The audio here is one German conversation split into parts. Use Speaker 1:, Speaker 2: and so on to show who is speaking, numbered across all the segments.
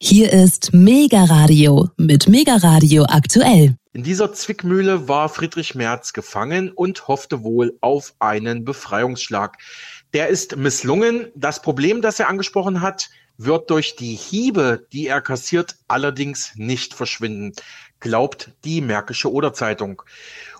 Speaker 1: Hier ist Mega Radio mit Mega Radio aktuell.
Speaker 2: In dieser Zwickmühle war Friedrich Merz gefangen und hoffte wohl auf einen Befreiungsschlag. Der ist misslungen. Das Problem, das er angesprochen hat, wird durch die Hiebe, die er kassiert, allerdings nicht verschwinden, glaubt die Märkische Oder-Zeitung.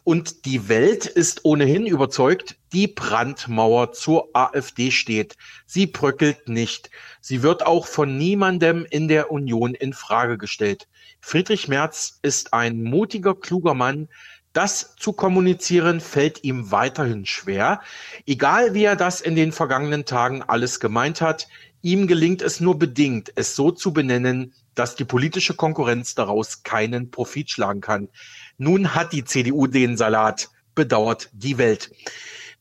Speaker 2: Und die Welt ist ohnehin überzeugt, die Brandmauer zur AfD steht. Sie bröckelt nicht. Sie wird auch von niemandem in der Union in Frage gestellt. Friedrich Merz ist ein mutiger, kluger Mann. Das zu kommunizieren fällt ihm weiterhin schwer. Egal wie er das in den vergangenen Tagen alles gemeint hat, ihm gelingt es nur bedingt, es so zu benennen, dass die politische Konkurrenz daraus keinen Profit schlagen kann. Nun hat die CDU den Salat, bedauert die Welt.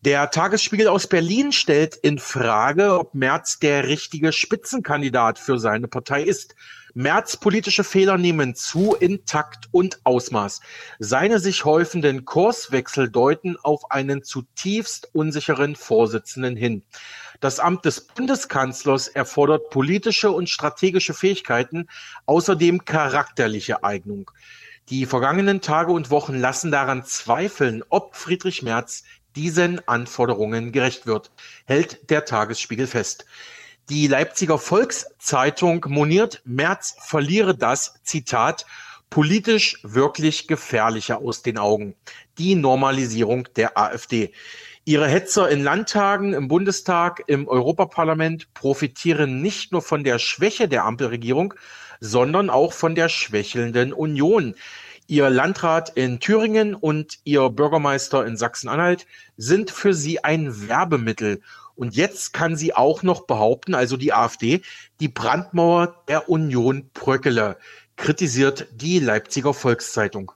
Speaker 2: Der Tagesspiegel aus Berlin stellt in Frage, ob Merz der richtige Spitzenkandidat für seine Partei ist. Merz politische Fehler nehmen zu in Takt und Ausmaß. Seine sich häufenden Kurswechsel deuten auf einen zutiefst unsicheren Vorsitzenden hin. Das Amt des Bundeskanzlers erfordert politische und strategische Fähigkeiten, außerdem charakterliche Eignung. Die vergangenen Tage und Wochen lassen daran zweifeln, ob Friedrich Merz diesen Anforderungen gerecht wird, hält der Tagesspiegel fest. Die Leipziger Volkszeitung moniert, Merz verliere das, Zitat, politisch wirklich gefährliche aus den Augen. Die Normalisierung der AfD. Ihre Hetzer in Landtagen, im Bundestag, im Europaparlament profitieren nicht nur von der Schwäche der Ampelregierung, sondern auch von der schwächelnden Union. Ihr Landrat in Thüringen und Ihr Bürgermeister in Sachsen-Anhalt sind für Sie ein Werbemittel. Und jetzt kann sie auch noch behaupten, also die AfD, die Brandmauer der Union bröckele, kritisiert die Leipziger Volkszeitung.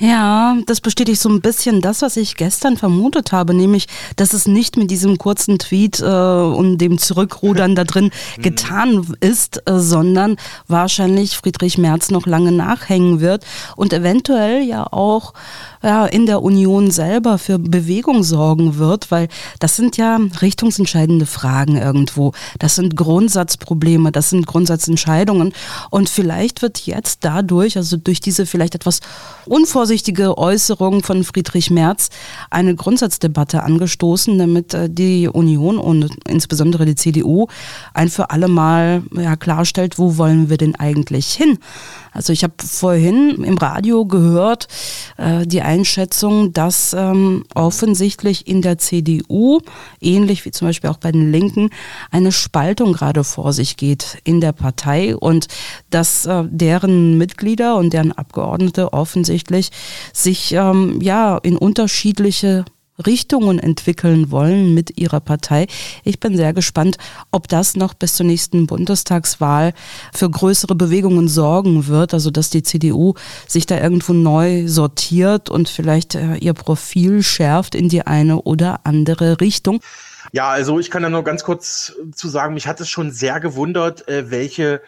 Speaker 3: Ja, das bestätigt so ein bisschen das, was ich gestern vermutet habe, nämlich, dass es nicht mit diesem kurzen Tweet äh, und dem Zurückrudern da drin mhm. getan ist, äh, sondern wahrscheinlich Friedrich Merz noch lange nachhängen wird und eventuell ja auch ja, in der Union selber für Bewegung sorgen wird, weil das sind ja richtungsentscheidende Fragen irgendwo. Das sind Grundsatzprobleme, das sind Grundsatzentscheidungen. Und vielleicht wird jetzt dadurch, also durch diese vielleicht etwas unvorsichtige Äußerung von Friedrich Merz, eine Grundsatzdebatte angestoßen, damit äh, die Union und insbesondere die CDU ein für alle Mal ja, klarstellt, wo wollen wir denn eigentlich hin? Also ich habe vorhin im Radio gehört, äh, die Einschätzung, dass ähm, offensichtlich in der CDU, ähnlich wie zum Beispiel auch bei den Linken, eine Spaltung gerade vor sich geht in der Partei und dass äh, deren Mitglieder und deren Abgeordnete offensichtlich sich ähm, ja in unterschiedliche Richtungen entwickeln wollen mit ihrer Partei. Ich bin sehr gespannt, ob das noch bis zur nächsten Bundestagswahl für größere Bewegungen sorgen wird, also dass die CDU sich da irgendwo neu sortiert und vielleicht äh, ihr Profil schärft in die eine oder andere Richtung.
Speaker 2: Ja, also ich kann da nur ganz kurz zu sagen, mich hat es schon sehr gewundert, äh, welche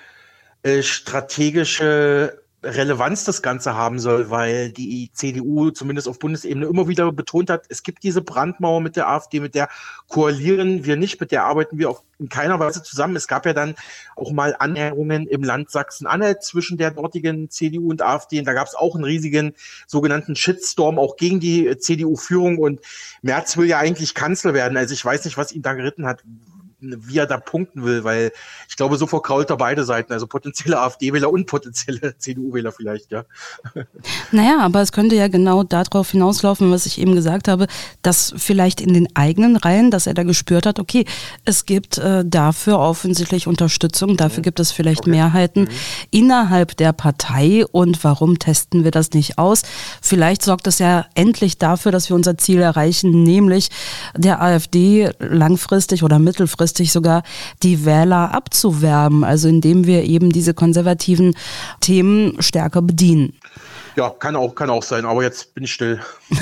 Speaker 2: äh, strategische Relevanz das Ganze haben soll, weil die CDU zumindest auf Bundesebene immer wieder betont hat, es gibt diese Brandmauer mit der AfD, mit der koalieren wir nicht, mit der arbeiten wir auch in keiner Weise zusammen. Es gab ja dann auch mal Annäherungen im Land Sachsen-Anhalt zwischen der dortigen CDU und AfD und da gab es auch einen riesigen sogenannten Shitstorm auch gegen die CDU-Führung und Merz will ja eigentlich Kanzler werden. Also ich weiß nicht, was ihn da geritten hat, wie er da punkten will, weil ich glaube, so verkrault er beide Seiten, also potenzielle AfD-Wähler und potenzielle CDU-Wähler vielleicht, ja.
Speaker 3: Naja, aber es könnte ja genau darauf hinauslaufen, was ich eben gesagt habe, dass vielleicht in den eigenen Reihen, dass er da gespürt hat, okay, es gibt äh, dafür offensichtlich Unterstützung, dafür mhm. gibt es vielleicht okay. Mehrheiten mhm. innerhalb der Partei und warum testen wir das nicht aus? Vielleicht sorgt es ja endlich dafür, dass wir unser Ziel erreichen, nämlich der AfD langfristig oder mittelfristig langfristig sogar die Wähler abzuwerben, also indem wir eben diese konservativen Themen stärker bedienen.
Speaker 2: Ja, kann auch, kann auch sein, aber jetzt bin ich still.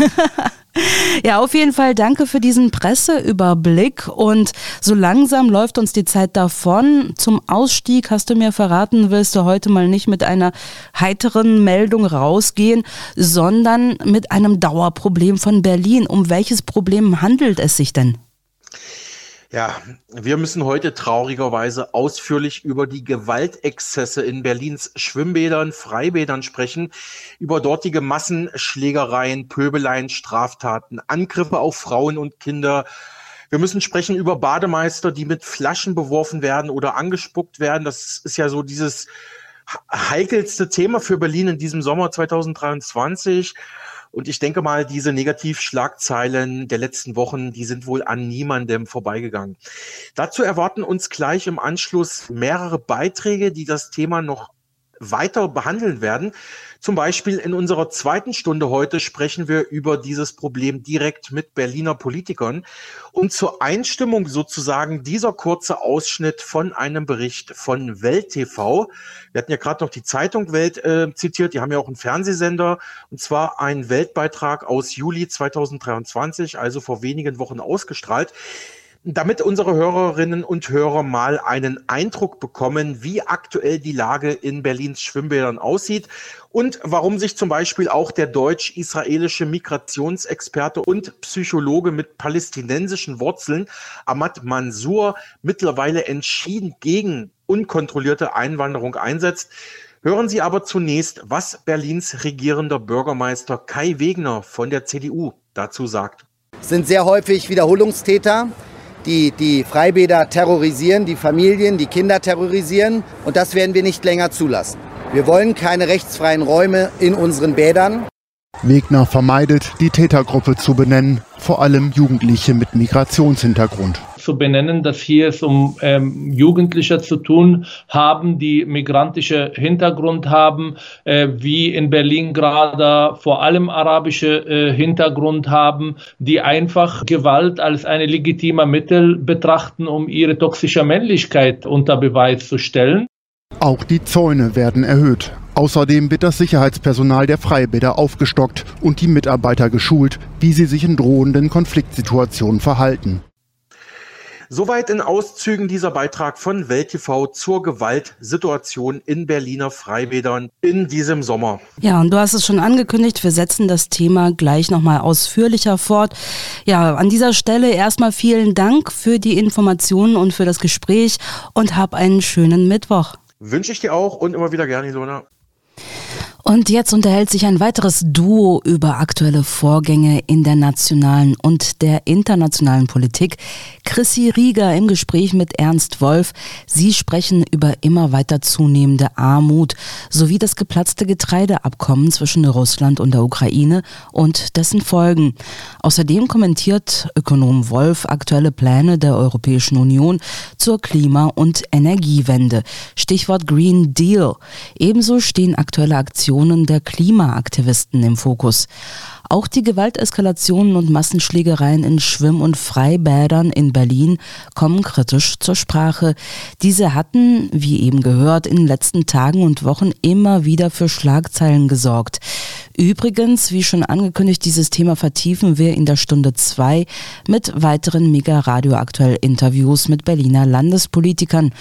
Speaker 3: Ja, auf jeden Fall danke für diesen Presseüberblick und so langsam läuft uns die Zeit davon. Zum Ausstieg hast du mir verraten, willst du heute mal nicht mit einer heiteren Meldung rausgehen, sondern mit einem Dauerproblem von Berlin. Um welches Problem handelt es sich denn?
Speaker 2: Ja, wir müssen heute traurigerweise ausführlich über die Gewaltexzesse in Berlins Schwimmbädern, Freibädern sprechen, über dortige Massenschlägereien, Pöbeleien, Straftaten, Angriffe auf Frauen und Kinder. Wir müssen sprechen über Bademeister, die mit Flaschen beworfen werden oder angespuckt werden. Das ist ja so dieses heikelste Thema für Berlin in diesem Sommer 2023. Und ich denke mal, diese Negativschlagzeilen der letzten Wochen, die sind wohl an niemandem vorbeigegangen. Dazu erwarten uns gleich im Anschluss mehrere Beiträge, die das Thema noch weiter behandeln werden. Zum Beispiel in unserer zweiten Stunde heute sprechen wir über dieses Problem direkt mit Berliner Politikern. Und zur Einstimmung sozusagen dieser kurze Ausschnitt von einem Bericht von Welt TV. Wir hatten ja gerade noch die Zeitung Welt äh, zitiert, die haben ja auch einen Fernsehsender, und zwar ein Weltbeitrag aus Juli 2023, also vor wenigen Wochen ausgestrahlt damit unsere Hörerinnen und Hörer mal einen Eindruck bekommen, wie aktuell die Lage in Berlins Schwimmbädern aussieht und warum sich zum Beispiel auch der deutsch-israelische Migrationsexperte und Psychologe mit palästinensischen Wurzeln Ahmad Mansour mittlerweile entschieden gegen unkontrollierte Einwanderung einsetzt. Hören Sie aber zunächst, was Berlins regierender Bürgermeister Kai Wegner von der CDU dazu sagt.
Speaker 4: Sind sehr häufig Wiederholungstäter, die die Freibäder terrorisieren, die Familien, die Kinder terrorisieren. Und das werden wir nicht länger zulassen. Wir wollen keine rechtsfreien Räume in unseren Bädern.
Speaker 5: Wegner vermeidet, die Tätergruppe zu benennen, vor allem Jugendliche mit Migrationshintergrund
Speaker 6: zu benennen, dass hier es um ähm, Jugendliche zu tun haben, die migrantische Hintergrund haben, äh, wie in Berlin gerade vor allem arabische äh, Hintergrund haben, die einfach Gewalt als eine legitime Mittel betrachten, um ihre toxische Männlichkeit unter Beweis zu stellen.
Speaker 5: Auch die Zäune werden erhöht. Außerdem wird das Sicherheitspersonal der Freibäder aufgestockt und die Mitarbeiter geschult, wie sie sich in drohenden Konfliktsituationen verhalten.
Speaker 2: Soweit in Auszügen dieser Beitrag von Welt TV zur Gewaltsituation in Berliner Freibädern in diesem Sommer.
Speaker 3: Ja, und du hast es schon angekündigt, wir setzen das Thema gleich nochmal ausführlicher fort. Ja, an dieser Stelle erstmal vielen Dank für die Informationen und für das Gespräch und hab einen schönen Mittwoch.
Speaker 2: Wünsche ich dir auch und immer wieder gerne, Ilona.
Speaker 3: Und jetzt unterhält sich ein weiteres Duo über aktuelle Vorgänge in der nationalen und der internationalen Politik. Chrissy Rieger im Gespräch mit Ernst Wolf. Sie sprechen über immer weiter zunehmende Armut sowie das geplatzte Getreideabkommen zwischen Russland und der Ukraine und dessen Folgen. Außerdem kommentiert Ökonom Wolf aktuelle Pläne der Europäischen Union zur Klima- und Energiewende. Stichwort Green Deal. Ebenso stehen aktuelle Aktionen Aktionen der Klimaaktivisten im Fokus. Auch die Gewalteskalationen und Massenschlägereien in Schwimm- und Freibädern in Berlin kommen kritisch zur Sprache. Diese hatten, wie eben gehört, in den letzten Tagen und Wochen immer wieder für Schlagzeilen gesorgt. Übrigens, wie schon angekündigt, dieses Thema vertiefen wir in der Stunde zwei mit weiteren Mega Radio aktuell Interviews mit Berliner Landespolitikern.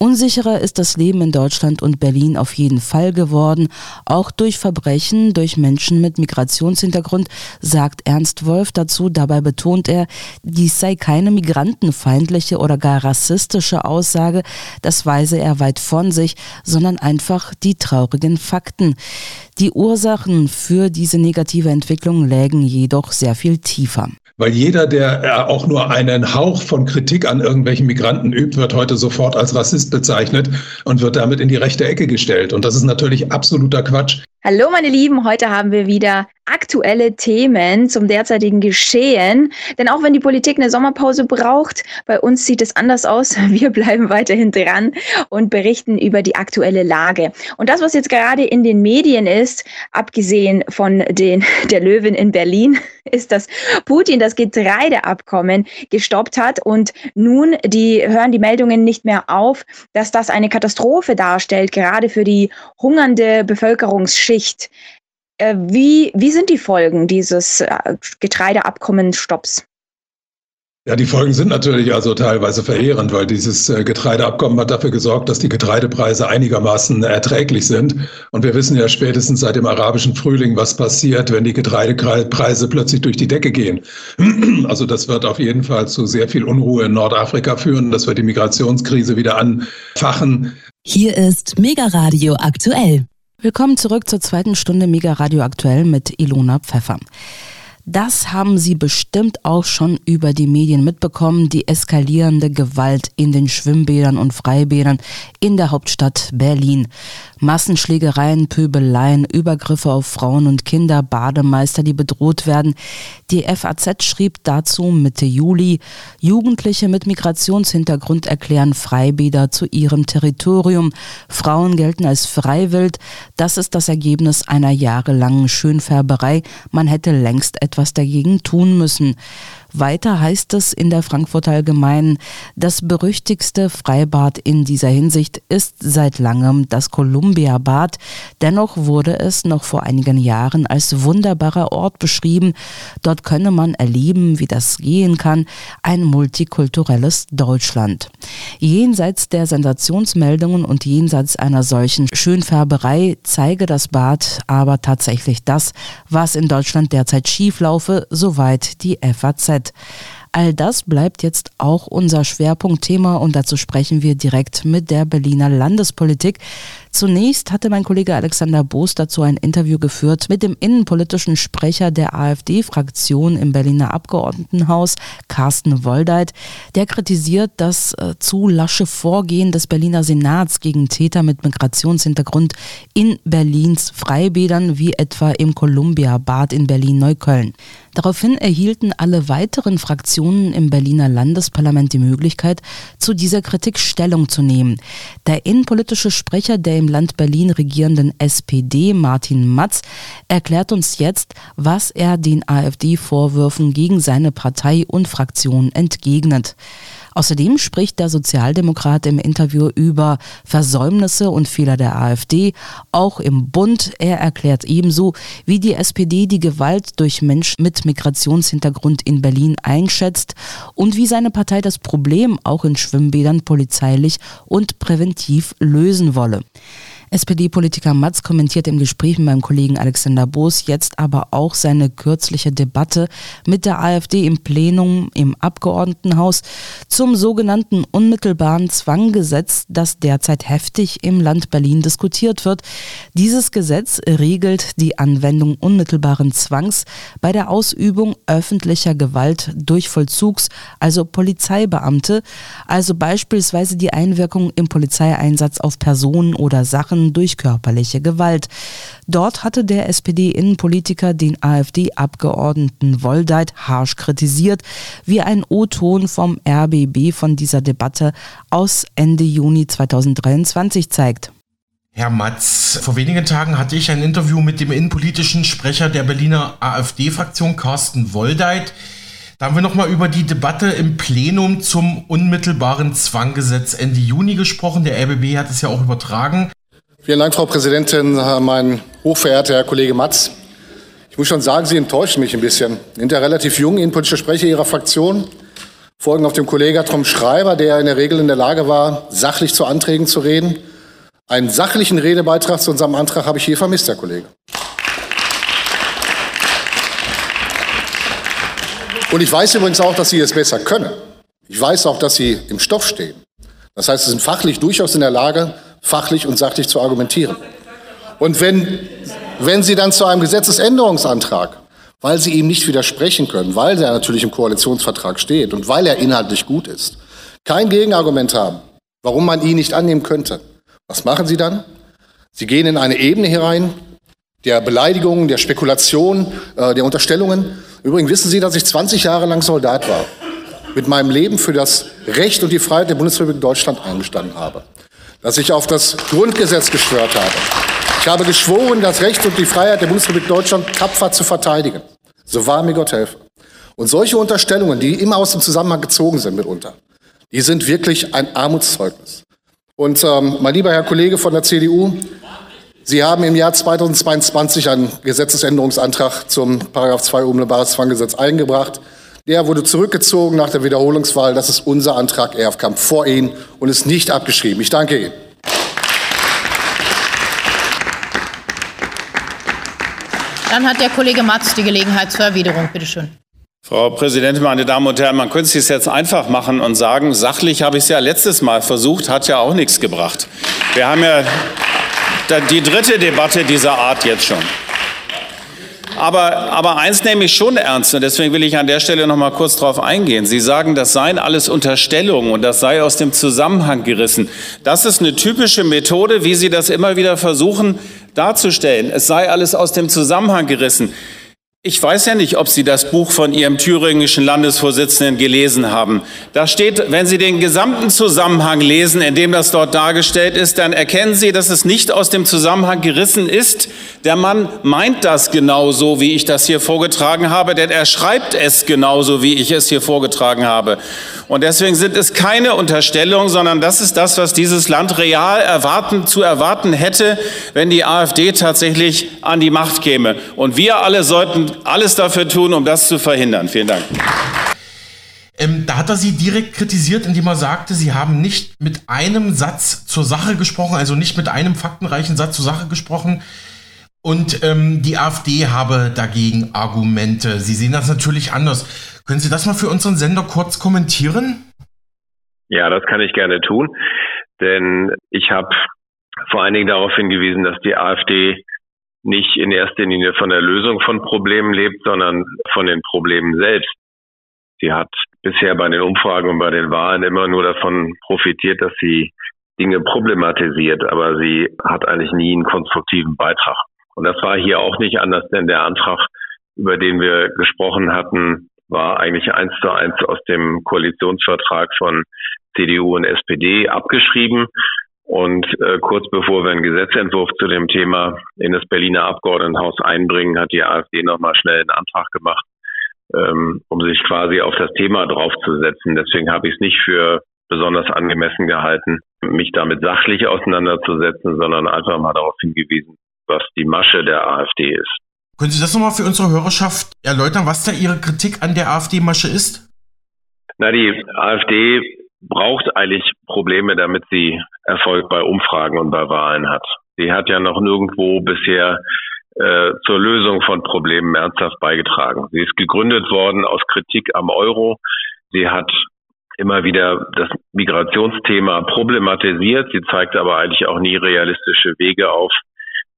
Speaker 3: Unsicherer ist das Leben in Deutschland und Berlin auf jeden Fall geworden, auch durch Verbrechen durch Menschen mit Migrationshintergrund, sagt Ernst Wolf dazu. Dabei betont er, dies sei keine migrantenfeindliche oder gar rassistische Aussage, das weise er weit von sich, sondern einfach die traurigen Fakten. Die Ursachen für diese negative Entwicklung lägen jedoch sehr viel tiefer.
Speaker 7: Weil jeder, der äh, auch nur einen Hauch von Kritik an irgendwelchen Migranten übt, wird heute sofort als Rassist bezeichnet und wird damit in die rechte Ecke gestellt. Und das ist natürlich absoluter Quatsch.
Speaker 8: Hallo meine Lieben, heute haben wir wieder aktuelle Themen zum derzeitigen Geschehen. Denn auch wenn die Politik eine Sommerpause braucht, bei uns sieht es anders aus. Wir bleiben weiterhin dran und berichten über die aktuelle Lage. Und das, was jetzt gerade in den Medien ist, abgesehen von den, der Löwin in Berlin, ist, dass Putin das Getreideabkommen gestoppt hat und nun die, hören die Meldungen nicht mehr auf, dass das eine Katastrophe darstellt, gerade für die hungernde Bevölkerungsschicht. Äh, wie, wie sind die Folgen dieses äh, Getreideabkommensstopps?
Speaker 7: Ja, die Folgen sind natürlich also teilweise verheerend, weil dieses äh, Getreideabkommen hat dafür gesorgt, dass die Getreidepreise einigermaßen erträglich sind. Und wir wissen ja spätestens seit dem arabischen Frühling, was passiert, wenn die Getreidepreise plötzlich durch die Decke gehen. Also das wird auf jeden Fall zu sehr viel Unruhe in Nordafrika führen. Das wird die Migrationskrise wieder anfachen.
Speaker 1: Hier ist Mega Radio aktuell.
Speaker 3: Willkommen zurück zur zweiten Stunde Mega Radio aktuell mit Ilona Pfeffer. Das haben Sie bestimmt auch schon über die Medien mitbekommen, die eskalierende Gewalt in den Schwimmbädern und Freibädern in der Hauptstadt Berlin. Massenschlägereien, Pöbeleien, Übergriffe auf Frauen und Kinder, Bademeister, die bedroht werden. Die FAZ schrieb dazu Mitte Juli, Jugendliche mit Migrationshintergrund erklären Freibäder zu ihrem Territorium. Frauen gelten als freiwillig. Das ist das Ergebnis einer jahrelangen Schönfärberei. Man hätte längst etwas dagegen tun müssen. Weiter heißt es in der Frankfurter Allgemeinen, das berüchtigste Freibad in dieser Hinsicht ist seit langem das Columbia-Bad. Dennoch wurde es noch vor einigen Jahren als wunderbarer Ort beschrieben. Dort könne man erleben, wie das gehen kann, ein multikulturelles Deutschland. Jenseits der Sensationsmeldungen und jenseits einer solchen Schönfärberei zeige das Bad aber tatsächlich das, was in Deutschland derzeit schieflaufe, soweit die FAZ. All das bleibt jetzt auch unser Schwerpunktthema und dazu sprechen wir direkt mit der Berliner Landespolitik. Zunächst hatte mein Kollege Alexander Boos dazu ein Interview geführt mit dem innenpolitischen Sprecher der AfD-Fraktion im Berliner Abgeordnetenhaus, Carsten Woldeit. Der kritisiert das äh, zu lasche Vorgehen des Berliner Senats gegen Täter mit Migrationshintergrund in Berlins Freibädern, wie etwa im Columbia-Bad in Berlin-Neukölln. Daraufhin erhielten alle weiteren Fraktionen im Berliner Landesparlament die Möglichkeit, zu dieser Kritik Stellung zu nehmen. Der innenpolitische Sprecher der im Land Berlin regierenden SPD, Martin Matz, erklärt uns jetzt, was er den AfD-Vorwürfen gegen seine Partei und Fraktion entgegnet. Außerdem spricht der Sozialdemokrat im Interview über Versäumnisse und Fehler der AfD, auch im Bund. Er erklärt ebenso, wie die SPD die Gewalt durch Menschen mit Migrationshintergrund in Berlin einschätzt und wie seine Partei das Problem auch in Schwimmbädern polizeilich und präventiv lösen wolle. SPD-Politiker Matz kommentiert im Gespräch mit meinem Kollegen Alexander Boos jetzt aber auch seine kürzliche Debatte mit der AfD im Plenum im Abgeordnetenhaus zum sogenannten unmittelbaren Zwanggesetz, das derzeit heftig im Land Berlin diskutiert wird. Dieses Gesetz regelt die Anwendung unmittelbaren Zwangs bei der Ausübung öffentlicher Gewalt durch Vollzugs, also Polizeibeamte, also beispielsweise die Einwirkung im Polizeieinsatz auf Personen oder Sachen Sachen durch körperliche Gewalt. Dort hatte der SPD-Innenpolitiker den AfD-Abgeordneten Woldeit harsch kritisiert, wie ein O-Ton vom RBB von dieser Debatte aus Ende Juni 2023 zeigt.
Speaker 2: Herr Matz, vor wenigen Tagen hatte ich ein Interview mit dem innenpolitischen Sprecher der Berliner AfD-Fraktion, Carsten Woldeit. Da haben wir nochmal über die Debatte im Plenum zum unmittelbaren Zwanggesetz Ende Juni gesprochen. Der RBB hat es ja auch übertragen.
Speaker 9: Vielen Dank, Frau Präsidentin, mein hochverehrter Herr Kollege Matz. Ich muss schon sagen, Sie enttäuschen mich ein bisschen. Ja relativ jung, innenpolitischer Sprecher Ihrer Fraktion, folgen auf dem Kollegen Tom Schreiber, der in der Regel in der Lage war, sachlich zu Anträgen zu reden. Einen sachlichen Redebeitrag zu unserem Antrag habe ich hier vermisst, Herr Kollege. Und ich weiß übrigens auch, dass Sie es besser können. Ich weiß auch, dass Sie im Stoff stehen. Das heißt, Sie sind fachlich durchaus in der Lage, fachlich und sachlich zu argumentieren. Und wenn, wenn Sie dann zu einem Gesetzesänderungsantrag, weil Sie ihm nicht widersprechen können, weil er natürlich im Koalitionsvertrag steht und weil er inhaltlich gut ist, kein Gegenargument haben, warum man ihn nicht annehmen könnte, was machen Sie dann? Sie gehen in eine Ebene herein, der Beleidigungen, der Spekulation, äh, der Unterstellungen. Übrigens wissen Sie, dass ich 20 Jahre lang Soldat war, mit meinem Leben für das Recht und die Freiheit der Bundesrepublik Deutschland eingestanden habe dass ich auf das Grundgesetz geschwört habe. Ich habe geschworen, das Recht und die Freiheit der Bundesrepublik Deutschland tapfer zu verteidigen. So wahr mir Gott helfe. Und solche Unterstellungen, die immer aus dem Zusammenhang gezogen sind mitunter, die sind wirklich ein Armutszeugnis. Und ähm, mein lieber Herr Kollege von der CDU, Sie haben im Jahr 2022 einen Gesetzesänderungsantrag zum Paragraph 2 Unmittelbares Zwanggesetz eingebracht Der wurde zurückgezogen nach der Wiederholungswahl. Das ist unser Antrag. Er kam vor Ihnen und ist nicht abgeschrieben. Ich danke Ihnen.
Speaker 10: Dann hat der Kollege Matz die Gelegenheit zur Erwiderung. Bitte schön.
Speaker 11: Frau Präsidentin, meine Damen und Herren, man könnte es sich jetzt einfach machen und sagen, sachlich habe ich es ja letztes Mal versucht, hat ja auch nichts gebracht. Wir haben ja die dritte Debatte dieser Art jetzt schon. Aber, aber eins nehme ich schon ernst und deswegen will ich an der Stelle noch mal kurz darauf eingehen. Sie sagen, das seien alles Unterstellungen und das sei aus dem Zusammenhang gerissen. Das ist eine typische Methode, wie Sie das immer wieder versuchen darzustellen. Es sei alles aus dem Zusammenhang gerissen. Ich weiß ja nicht, ob Sie das Buch von Ihrem thüringischen Landesvorsitzenden gelesen haben. Da steht, wenn Sie den gesamten Zusammenhang lesen, in dem das dort dargestellt ist, dann erkennen Sie, dass es nicht aus dem Zusammenhang gerissen ist. Der Mann meint das genauso, wie ich das hier vorgetragen habe, denn er schreibt es genauso, wie ich es hier vorgetragen habe. Und deswegen sind es keine Unterstellungen, sondern das ist das, was dieses Land real erwarten, zu erwarten hätte, wenn die AfD tatsächlich an die Macht käme. Und wir alle sollten alles dafür tun, um das zu verhindern. Vielen Dank.
Speaker 2: Ähm, da hat er sie direkt kritisiert, indem er sagte, sie haben nicht mit einem Satz zur Sache gesprochen, also nicht mit einem faktenreichen Satz zur Sache gesprochen. Und ähm, die AfD habe dagegen Argumente. Sie sehen das natürlich anders. Können Sie das mal für unseren Sender kurz kommentieren?
Speaker 12: Ja, das kann ich gerne tun, denn ich habe vor allen Dingen darauf hingewiesen, dass die AfD nicht in erster Linie von der Lösung von Problemen lebt, sondern von den Problemen selbst. Sie hat bisher bei den Umfragen und bei den Wahlen immer nur davon profitiert, dass sie Dinge problematisiert, aber sie hat eigentlich nie einen konstruktiven Beitrag. Und das war hier auch nicht anders, denn der Antrag, über den wir gesprochen hatten, war eigentlich eins zu eins aus dem Koalitionsvertrag von CDU und SPD abgeschrieben. Und äh, kurz bevor wir einen Gesetzentwurf zu dem Thema in das Berliner Abgeordnetenhaus einbringen, hat die AfD nochmal schnell einen Antrag gemacht, ähm, um sich quasi auf das Thema draufzusetzen. Deswegen habe ich es nicht für besonders angemessen gehalten, mich damit sachlich auseinanderzusetzen, sondern einfach mal darauf hingewiesen, was die Masche der AfD ist.
Speaker 2: Können Sie das nochmal für unsere Hörerschaft erläutern, was da Ihre Kritik an der AfD-Masche ist?
Speaker 12: Na, die AfD braucht eigentlich Probleme, damit sie Erfolg bei Umfragen und bei Wahlen hat. Sie hat ja noch nirgendwo bisher äh, zur Lösung von Problemen ernsthaft beigetragen. Sie ist gegründet worden aus Kritik am Euro. Sie hat immer wieder das Migrationsthema problematisiert. Sie zeigt aber eigentlich auch nie realistische Wege auf,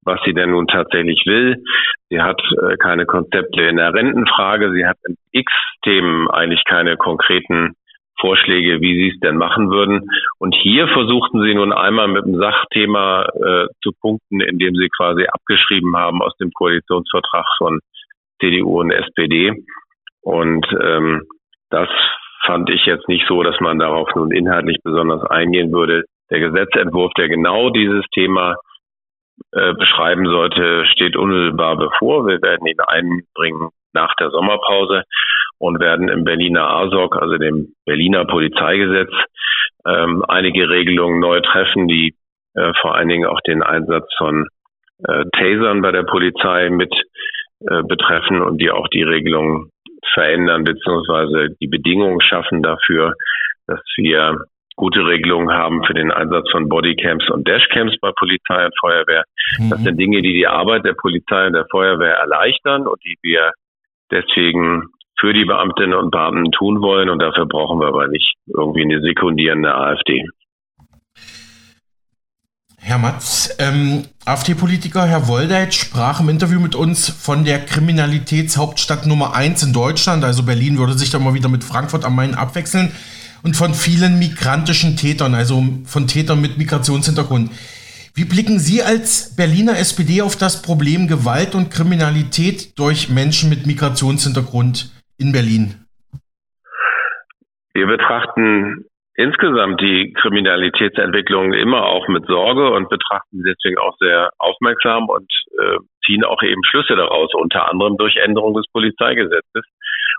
Speaker 12: was sie denn nun tatsächlich will. Sie hat äh, keine Konzepte in der Rentenfrage. Sie hat in X Themen eigentlich keine konkreten Vorschläge, wie sie es denn machen würden. Und hier versuchten sie nun einmal mit dem Sachthema äh, zu punkten, indem sie quasi abgeschrieben haben aus dem Koalitionsvertrag von CDU und SPD. Und ähm, das fand ich jetzt nicht so, dass man darauf nun inhaltlich besonders eingehen würde. Der Gesetzentwurf, der genau dieses Thema äh, beschreiben sollte, steht unmittelbar bevor. Wir werden ihn einbringen nach der Sommerpause und werden im Berliner ASOC, also dem Berliner Polizeigesetz, ähm, einige Regelungen neu treffen, die äh, vor allen Dingen auch den Einsatz von äh, Tasern bei der Polizei mit äh, betreffen und die auch die Regelungen verändern beziehungsweise die Bedingungen schaffen dafür, dass wir gute Regelungen haben für den Einsatz von Bodycams und Dashcams bei Polizei und Feuerwehr. Mhm. Das sind Dinge, die die Arbeit der Polizei und der Feuerwehr erleichtern und die wir deswegen für die Beamtinnen und Beamten tun wollen. Und dafür brauchen wir aber nicht irgendwie eine sekundierende AfD.
Speaker 2: Herr Matz, ähm, AfD-Politiker Herr Woldeit sprach im Interview mit uns von der Kriminalitätshauptstadt Nummer eins in Deutschland. Also Berlin würde sich dann mal wieder mit Frankfurt am Main abwechseln. Und von vielen migrantischen Tätern, also von Tätern mit Migrationshintergrund. Wie blicken Sie als Berliner SPD auf das Problem Gewalt und Kriminalität durch Menschen mit Migrationshintergrund in Berlin?
Speaker 12: Wir betrachten insgesamt die Kriminalitätsentwicklung immer auch mit Sorge und betrachten sie deswegen auch sehr aufmerksam und äh, ziehen auch eben Schlüsse daraus, unter anderem durch Änderung des Polizeigesetzes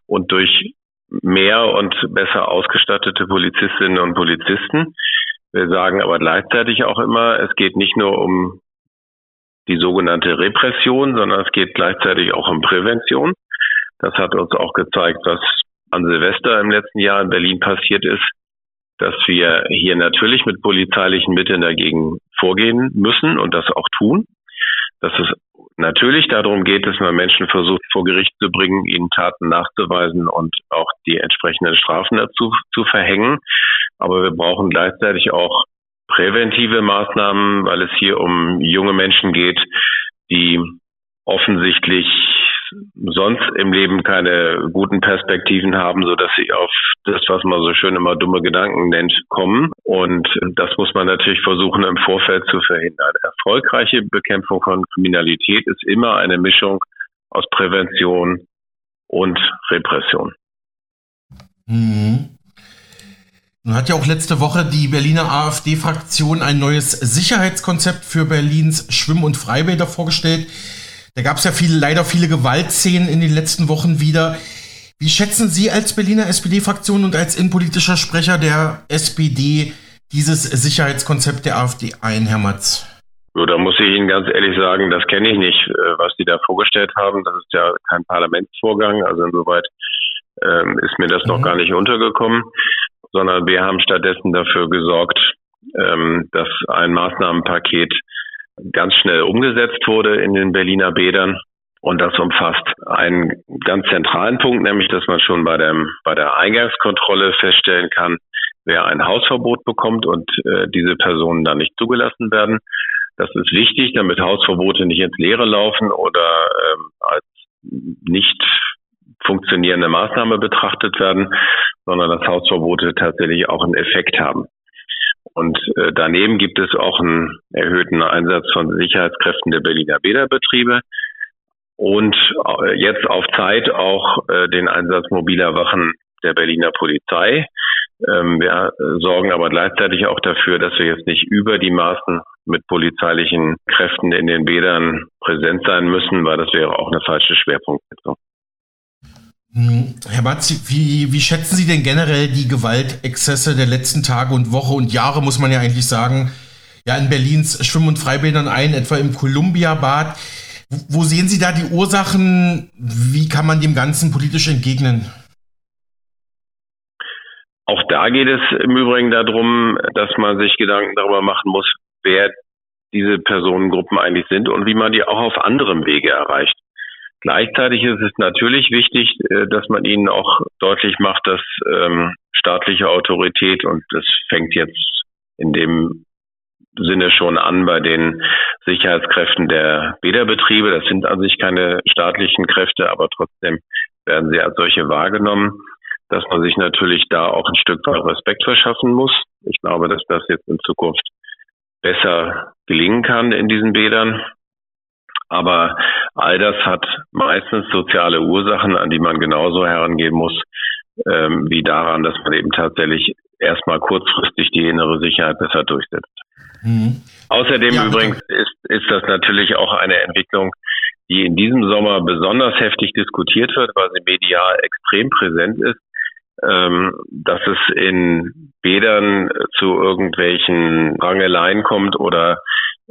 Speaker 12: und durch mehr und besser ausgestattete Polizistinnen und Polizisten. Wir sagen aber gleichzeitig auch immer, es geht nicht nur um die sogenannte Repression, sondern es geht gleichzeitig auch um Prävention. Das hat uns auch gezeigt, was an Silvester im letzten Jahr in Berlin passiert ist, dass wir hier natürlich mit polizeilichen Mitteln dagegen vorgehen müssen und das auch tun. Dass es natürlich darum geht, dass man Menschen versucht, vor Gericht zu bringen, ihnen Taten nachzuweisen und auch die entsprechenden Strafen dazu zu verhängen. Aber wir brauchen gleichzeitig auch präventive Maßnahmen, weil es hier um junge Menschen geht, die offensichtlich sonst im Leben keine guten Perspektiven haben, so dass sie auf das, was man so schön immer dumme Gedanken nennt, kommen. Und das muss man natürlich versuchen, im Vorfeld zu verhindern. Erfolgreiche Bekämpfung von Kriminalität ist immer eine Mischung aus Prävention und Repression.
Speaker 13: Mhm. Nun hat ja auch letzte Woche die Berliner AfD-Fraktion ein neues Sicherheitskonzept für Berlins Schwimm- und Freibäder vorgestellt. Da gab es ja viele, leider viele Gewaltszenen in den letzten Wochen wieder. Wie schätzen Sie als Berliner SPD-Fraktion und als innenpolitischer Sprecher der SPD dieses Sicherheitskonzept der AfD ein, Herr Matz?
Speaker 12: So, da muss ich Ihnen ganz ehrlich sagen, das kenne ich nicht, äh, was Sie da vorgestellt haben. Das ist ja kein Parlamentsvorgang, also insoweit ähm, ist mir das mhm. noch gar nicht untergekommen, sondern wir haben stattdessen dafür gesorgt, ähm, dass ein Maßnahmenpaket ganz schnell umgesetzt wurde in den Berliner Bädern. Und das umfasst einen ganz zentralen Punkt, nämlich dass man schon bei, dem, bei der Eingangskontrolle feststellen kann, wer ein Hausverbot bekommt und äh, diese Personen dann nicht zugelassen werden. Das ist wichtig, damit Hausverbote nicht ins Leere laufen oder ähm, als nicht funktionierende Maßnahme betrachtet werden, sondern dass Hausverbote tatsächlich auch einen Effekt haben. Und äh, daneben gibt es auch einen erhöhten Einsatz von Sicherheitskräften der Berliner Bäderbetriebe und äh, jetzt auf Zeit auch äh, den Einsatz mobiler Wachen der Berliner Polizei. Ähm, wir sorgen aber gleichzeitig auch dafür, dass wir jetzt nicht über die Maßen mit polizeilichen Kräften in den Bädern präsent sein müssen, weil das wäre auch eine falsche Schwerpunktsetzung.
Speaker 13: Hm, Herr Matzi, wie, wie schätzen Sie denn generell die Gewaltexzesse der letzten Tage und Woche und Jahre, muss man ja eigentlich sagen, ja in Berlins Schwimm- und Freibädern ein, etwa im Columbia-Bad. Wo sehen Sie da die Ursachen? Wie kann man dem Ganzen politisch entgegnen?
Speaker 12: Auch da geht es im Übrigen darum, dass man sich Gedanken darüber machen muss, wer diese Personengruppen eigentlich sind und wie man die auch auf anderem Wege erreicht. Gleichzeitig ist es natürlich wichtig, äh, dass man ihnen auch deutlich macht, dass ähm, staatliche Autorität, und das fängt jetzt in dem Sinne schon an bei den Sicherheitskräften der Bäderbetriebe. Das sind an sich keine staatlichen Kräfte, aber trotzdem werden sie als solche wahrgenommen, dass man sich natürlich da auch ein Stück weit Respekt verschaffen muss. Ich glaube, dass das jetzt in Zukunft besser gelingen kann in diesen Bädern. Aber all das hat meistens soziale Ursachen, an die man genauso herangehen muss, ähm, wie daran, dass man eben tatsächlich erstmal kurzfristig die innere Sicherheit besser durchsetzt. Mhm. Außerdem ja, übrigens ist, ist das natürlich auch eine Entwicklung, die in diesem Sommer besonders heftig diskutiert wird, weil sie medial extrem präsent ist, ähm, dass es in Bädern zu irgendwelchen Rangeleien kommt oder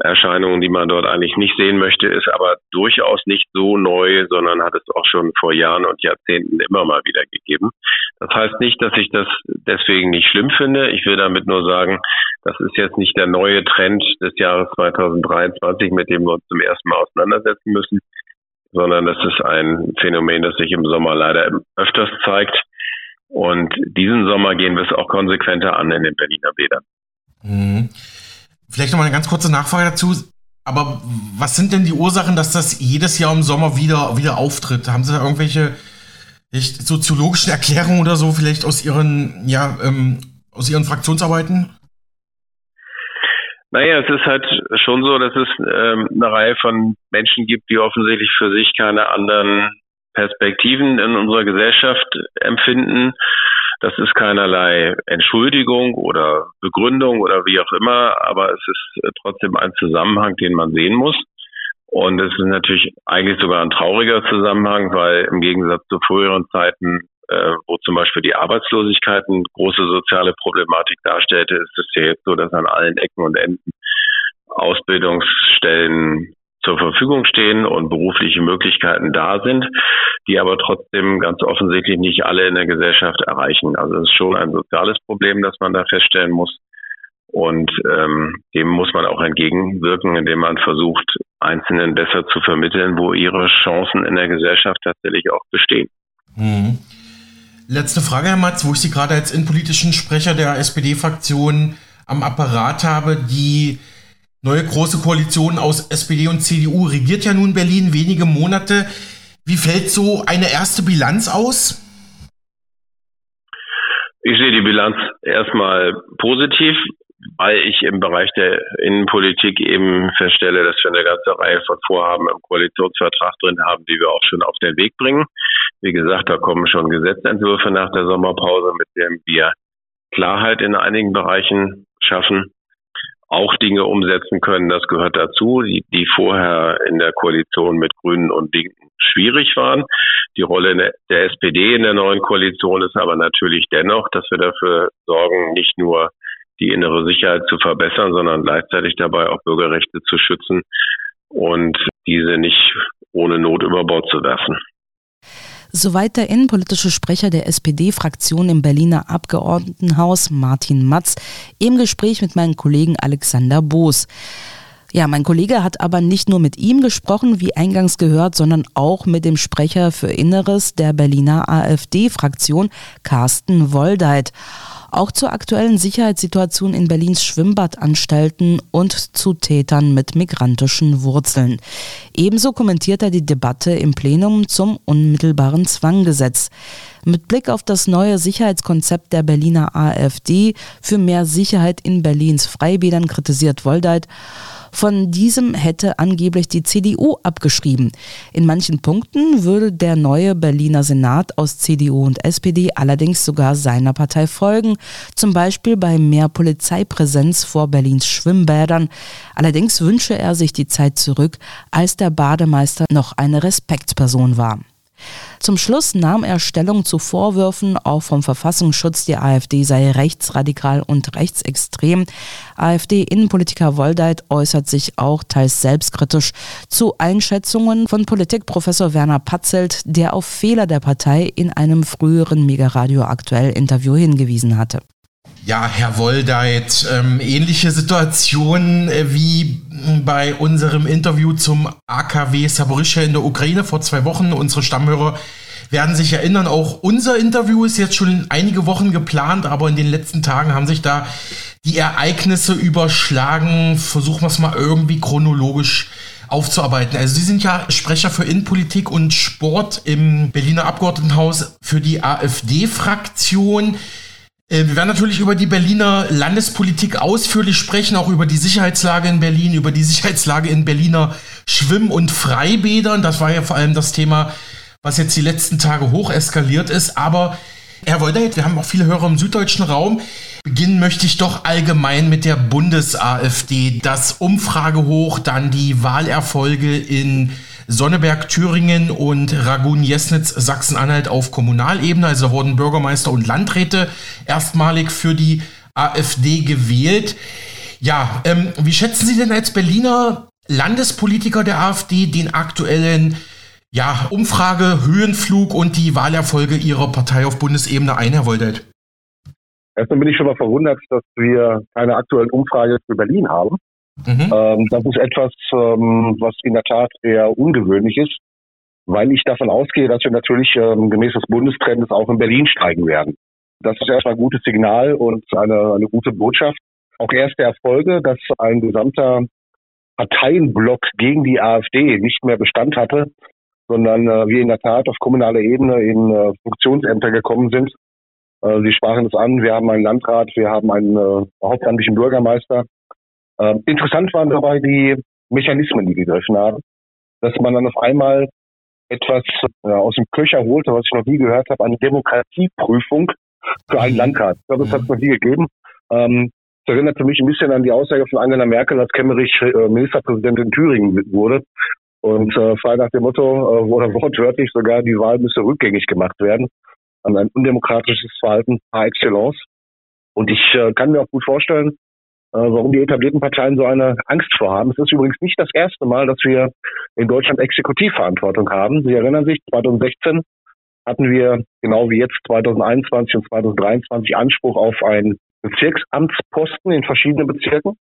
Speaker 12: Erscheinungen, die man dort eigentlich nicht sehen möchte, ist aber durchaus nicht so neu, sondern hat es auch schon vor Jahren und Jahrzehnten immer mal wieder gegeben. Das heißt nicht, dass ich das deswegen nicht schlimm finde. Ich will damit nur sagen, das ist jetzt nicht der neue Trend des Jahres 2023, mit dem wir uns zum ersten Mal auseinandersetzen müssen, sondern das ist ein Phänomen, das sich im Sommer leider öfters zeigt. Und diesen Sommer gehen wir es auch konsequenter an in den Berliner Bädern.
Speaker 13: Mhm. Vielleicht noch mal eine ganz kurze Nachfrage dazu. Aber was sind denn die Ursachen, dass das jedes Jahr im Sommer wieder, wieder auftritt? Haben Sie da irgendwelche echt, soziologischen Erklärungen oder so vielleicht aus Ihren, ja, ähm, aus Ihren Fraktionsarbeiten?
Speaker 12: Naja, es ist halt schon so, dass es ähm, eine Reihe von Menschen gibt, die offensichtlich für sich keine anderen Perspektiven in unserer Gesellschaft empfinden das ist keinerlei Entschuldigung oder Begründung oder wie auch immer, aber es ist äh, trotzdem ein Zusammenhang, den man sehen muss. Und es ist natürlich eigentlich sogar ein trauriger Zusammenhang, weil im Gegensatz zu früheren Zeiten, äh, wo zum Beispiel die Arbeitslosigkeit eine große soziale Problematik darstellte, ist es ja jetzt so, dass an allen Ecken und Enden Ausbildungsstellen zur Verfügung stehen und berufliche Möglichkeiten da sind, die aber trotzdem ganz offensichtlich nicht alle in der Gesellschaft erreichen. Also es ist schon ein soziales Problem, das man da feststellen muss. Und ähm, dem muss man auch entgegenwirken, indem man versucht, Einzelnen besser zu vermitteln, wo ihre Chancen in der Gesellschaft tatsächlich auch bestehen.
Speaker 13: Mhm. Letzte Frage, Herr Matz, wo ich Sie gerade als innenpolitischen Sprecher der SPD-Fraktion am Apparat habe. Die neue große Koalition aus SPD und CDU regiert ja nun Berlin wenige Monate. Wie fällt so eine erste Bilanz aus?
Speaker 12: Ich sehe die Bilanz erstmal positiv weil ich im Bereich der Innenpolitik eben feststelle, dass wir eine ganze Reihe von Vorhaben im Koalitionsvertrag drin haben, die wir auch schon auf den Weg bringen. Wie gesagt, da kommen schon Gesetzentwürfe nach der Sommerpause, mit denen wir Klarheit in einigen Bereichen schaffen, auch Dinge umsetzen können. Das gehört dazu, die, die vorher in der Koalition mit Grünen und Linken schwierig waren. Die Rolle der SPD in der neuen Koalition ist aber natürlich dennoch, dass wir dafür sorgen, nicht nur die innere Sicherheit zu verbessern, sondern gleichzeitig dabei auch Bürgerrechte zu schützen und diese nicht ohne Not über Bord zu werfen.
Speaker 3: Soweit der innenpolitische Sprecher der SPD-Fraktion im Berliner Abgeordnetenhaus Martin Matz im Gespräch mit meinem Kollegen Alexander Boos. Ja, mein Kollege hat aber nicht nur mit ihm gesprochen, wie eingangs gehört, sondern auch mit dem Sprecher für Inneres der Berliner AfD-Fraktion, Carsten Woldeit auch zur aktuellen Sicherheitssituation in Berlins Schwimmbadanstalten und zu Tätern mit migrantischen Wurzeln. Ebenso kommentiert er die Debatte im Plenum zum unmittelbaren Zwanggesetz. Mit Blick auf das neue Sicherheitskonzept der Berliner AfD für mehr Sicherheit in Berlins Freibädern kritisiert Woldeit, von diesem hätte angeblich die CDU abgeschrieben. In manchen Punkten würde der neue Berliner Senat aus CDU und SPD allerdings sogar seiner Partei folgen, zum Beispiel bei mehr Polizeipräsenz vor Berlins Schwimmbädern. Allerdings wünsche er sich die Zeit zurück, als der Bademeister noch eine Respektsperson war. Zum Schluss nahm er Stellung zu Vorwürfen, auch vom Verfassungsschutz, die AfD sei rechtsradikal und rechtsextrem. AfD-Innenpolitiker Woldeit äußert sich auch teils selbstkritisch zu Einschätzungen von Politikprofessor Werner Patzelt, der auf Fehler der Partei in einem früheren Megaradio aktuell Interview hingewiesen hatte.
Speaker 13: Ja, Herr Woldeit, ähm, ähnliche Situation äh, wie bei unserem Interview zum AKW Saborische in der Ukraine vor zwei Wochen. Unsere Stammhörer werden sich erinnern, auch unser Interview ist jetzt schon einige Wochen geplant, aber in den letzten Tagen haben sich da die Ereignisse überschlagen. Versuchen wir es mal irgendwie chronologisch aufzuarbeiten. Also Sie sind ja Sprecher für Innenpolitik und Sport im Berliner Abgeordnetenhaus für die AfD-Fraktion. Äh, wir werden natürlich über die Berliner Landespolitik ausführlich sprechen, auch über die Sicherheitslage in Berlin, über die Sicherheitslage in Berliner Schwimm- und Freibädern. Das war ja vor allem das Thema, was jetzt die letzten Tage hoch eskaliert ist. Aber Herr Woldeit, wir haben auch viele Hörer im süddeutschen Raum. Beginnen möchte ich doch allgemein mit der Bundes-AfD. Das Umfragehoch, dann die Wahlerfolge in Sonneberg Thüringen und Ragun Jesnitz Sachsen-Anhalt auf Kommunalebene. Also da wurden Bürgermeister und Landräte erstmalig für die AfD gewählt. Ja, ähm, wie schätzen Sie denn als Berliner Landespolitiker der AfD den aktuellen ja, Umfrage, Höhenflug und die Wahlerfolge Ihrer Partei auf Bundesebene ein, Herr Woldeit?
Speaker 14: Erstmal bin ich schon mal verwundert, dass wir keine aktuellen Umfrage für Berlin haben. Mhm. Ähm, das ist etwas, ähm, was in der Tat eher ungewöhnlich ist, weil ich davon ausgehe, dass wir natürlich ähm, gemäß des Bundestrendes auch in Berlin steigen werden. Das ist erstmal ein gutes Signal und eine, eine gute Botschaft. Auch erste Erfolge, dass ein gesamter Parteienblock gegen die AfD nicht mehr Bestand hatte, sondern äh, wir in der Tat auf kommunaler Ebene in äh, Funktionsämter gekommen sind. Äh, Sie sprachen es an, wir haben einen Landrat, wir haben einen äh, hauptamtlichen Bürgermeister, ähm, interessant waren dabei die Mechanismen, die gegriffen haben, dass man dann auf einmal etwas äh, aus dem Köcher holte, was ich noch nie gehört habe, eine Demokratieprüfung für einen Landrat. Ich glaube, das hat es noch nie gegeben. Ähm, das erinnert für mich ein bisschen an die Aussage von Angela Merkel, als Kemmerich äh, Ministerpräsident in Thüringen wurde. Und äh, frei nach dem Motto, äh, oder wortwörtlich sogar, die Wahl müsse rückgängig gemacht werden. An ein undemokratisches Verhalten par excellence. Und ich äh, kann mir auch gut vorstellen, warum die etablierten Parteien so eine Angst vorhaben. Es ist übrigens nicht das erste Mal, dass wir in Deutschland Exekutivverantwortung haben. Sie erinnern sich, 2016 hatten wir genau wie jetzt 2021 und 2023 Anspruch auf einen Bezirksamtsposten in verschiedenen Bezirken.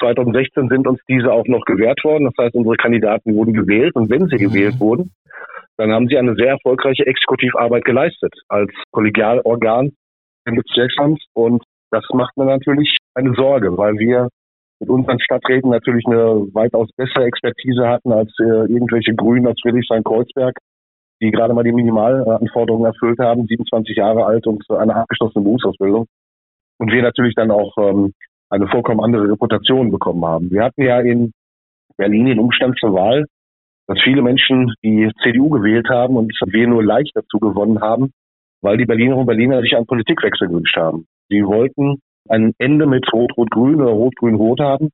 Speaker 14: 2016 sind uns diese auch noch gewährt worden. Das heißt, unsere Kandidaten wurden gewählt und wenn sie mhm. gewählt wurden, dann haben sie eine sehr erfolgreiche Exekutivarbeit geleistet als Kollegialorgan im Bezirksamt. Und das macht mir natürlich eine Sorge, weil wir mit unseren Stadträten natürlich eine weitaus bessere Expertise hatten als äh, irgendwelche Grünen aus Friedrichshain-Kreuzberg, die gerade mal die Minimalanforderungen erfüllt haben, 27 Jahre alt und eine abgeschlossene Berufsausbildung. Und wir natürlich dann auch ähm, eine vollkommen andere Reputation bekommen haben. Wir hatten ja in Berlin den Umstand zur Wahl, dass viele Menschen die CDU gewählt haben und wir nur leicht dazu gewonnen haben, weil die Berlinerinnen und Berliner sich einen Politikwechsel gewünscht haben. Sie wollten ein Ende mit Rot-Rot-Grün oder Rot-Grün-Rot haben.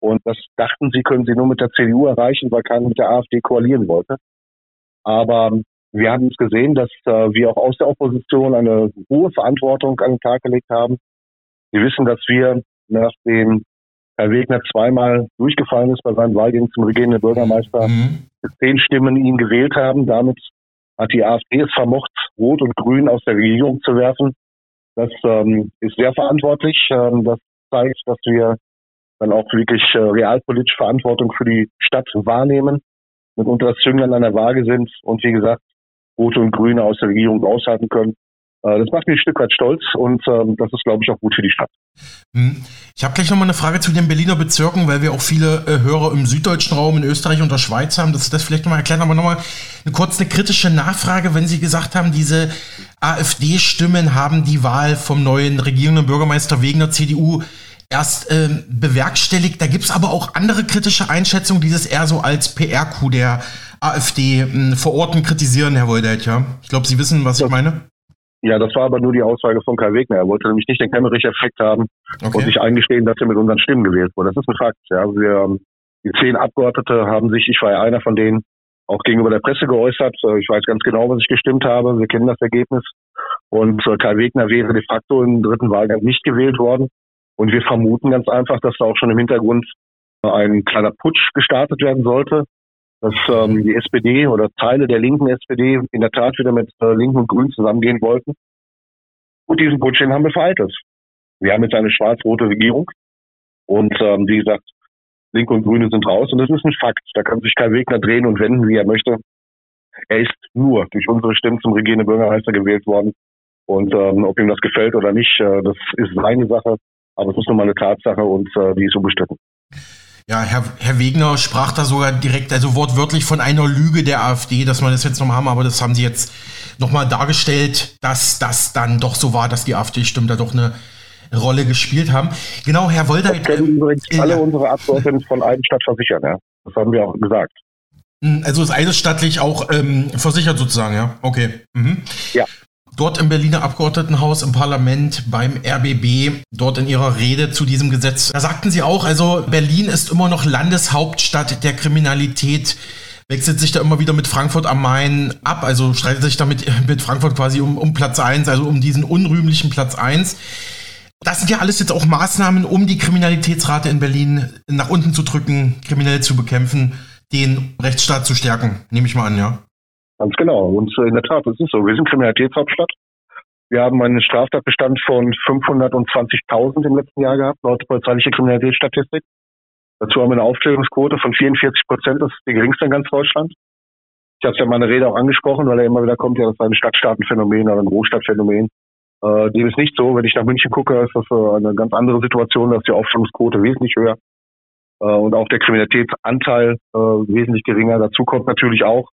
Speaker 14: Und das dachten sie, können sie nur mit der CDU erreichen, weil keiner mit der AfD koalieren wollte. Aber wir haben es gesehen, dass äh, wir auch aus der Opposition eine hohe Verantwortung an den Tag gelegt haben. Sie wissen, dass wir nachdem Herr Wegner zweimal durchgefallen ist bei seinem Wahlgang zum regierenden Bürgermeister, mhm. zehn Stimmen ihn gewählt haben. Damit hat die AfD es vermocht, Rot und Grün aus der Regierung zu werfen. Das ähm, ist sehr verantwortlich. Ähm, das zeigt, dass wir dann auch wirklich äh, realpolitisch Verantwortung für die Stadt wahrnehmen, mit unter das Zünglein an der Waage sind und wie gesagt, Rote und Grüne aus der Regierung aushalten können. Äh, das macht mich ein Stück weit stolz und ähm, das ist, glaube ich, auch gut für die Stadt.
Speaker 13: Hm. Ich habe gleich nochmal eine Frage zu den Berliner Bezirken, weil wir auch viele äh, Hörer im süddeutschen Raum, in Österreich und der Schweiz haben. Das ist das vielleicht nochmal erklären, aber nochmal eine kurze kritische Nachfrage, wenn Sie gesagt haben, diese AfD-Stimmen haben die Wahl vom neuen regierenden Bürgermeister Wegener CDU erst äh, bewerkstelligt. Da gibt es aber auch andere kritische Einschätzungen, die das eher so als PR-Coup der AfD äh, verorten, kritisieren, Herr Woldeit, ja? Ich glaube, Sie wissen, was ich meine.
Speaker 14: Ja, das war aber nur die Aussage von Kai Wegner. Er wollte nämlich nicht den Kemmerich-Effekt haben okay. und sich eingestehen, dass er mit unseren Stimmen gewählt wurde. Das ist ein Fakt. Ja, wir, ähm, die zehn Abgeordnete haben sich, ich war ja einer von denen, auch gegenüber der Presse geäußert. Ich weiß ganz genau, was ich gestimmt habe. Wir kennen das Ergebnis. Und äh, Kai Wegner wäre de facto im dritten Wahlgang nicht gewählt worden. Und wir vermuten ganz einfach, dass da auch schon im Hintergrund ein kleiner Putsch gestartet werden sollte dass ähm, die SPD oder Teile der linken SPD in der Tat wieder mit äh, Linken und Grünen zusammengehen wollten. Und diesen den haben wir vereitelt. Wir haben jetzt eine schwarz-rote Regierung und ähm, wie gesagt, Linke und Grüne sind raus und das ist ein Fakt. Da kann sich kein Wegner drehen und wenden, wie er möchte. Er ist nur durch unsere Stimmen zum regierenden Bürgermeister gewählt worden. Und ähm, ob ihm das gefällt oder nicht, äh, das ist seine Sache. Aber es ist nun mal eine Tatsache und äh, die ist unbestritten.
Speaker 13: Ja, Herr, Herr Wegner sprach da sogar direkt, also wortwörtlich von einer Lüge der AfD, dass man das jetzt nochmal haben, aber das haben sie jetzt nochmal dargestellt, dass das dann doch so war, dass die AfD-Stimmen da doch eine Rolle gespielt haben. Genau, Herr Wolder. Das
Speaker 14: können übrigens äh, alle unsere Abgeordneten von Eisenstadt versichern, ja. Das haben wir auch gesagt.
Speaker 13: Hm, also ist eisenstattlich auch ähm, versichert sozusagen, ja? Okay. Mhm.
Speaker 14: Ja
Speaker 13: dort im Berliner Abgeordnetenhaus im Parlament beim RBB, dort in ihrer Rede zu diesem Gesetz. Da sagten sie auch, also Berlin ist immer noch Landeshauptstadt der Kriminalität wechselt sich da immer wieder mit Frankfurt am Main ab, also streitet sich damit mit Frankfurt quasi um, um Platz 1, also um diesen unrühmlichen Platz 1. Das sind ja alles jetzt auch Maßnahmen, um die Kriminalitätsrate in Berlin nach unten zu drücken, kriminell zu bekämpfen, den Rechtsstaat zu stärken, nehme ich mal an, ja.
Speaker 14: Ganz genau. Und in der Tat, es ist so. Wir sind Kriminalitätshauptstadt. Wir haben einen Straftatbestand von 520.000 im letzten Jahr gehabt, laut polizeiliche Kriminalitätsstatistik. Dazu haben wir eine Aufklärungsquote von 44 Prozent. Das ist die geringste in ganz Deutschland. Ich habe es ja in meiner Rede auch angesprochen, weil er immer wieder kommt, ja, das ist ein Stadtstaatenphänomen oder ein Großstadtphänomen. Äh, dem ist nicht so. Wenn ich nach München gucke, ist das äh, eine ganz andere Situation. Da ist die Aufklärungsquote wesentlich höher. Äh, und auch der Kriminalitätsanteil äh, wesentlich geringer. Dazu kommt natürlich auch,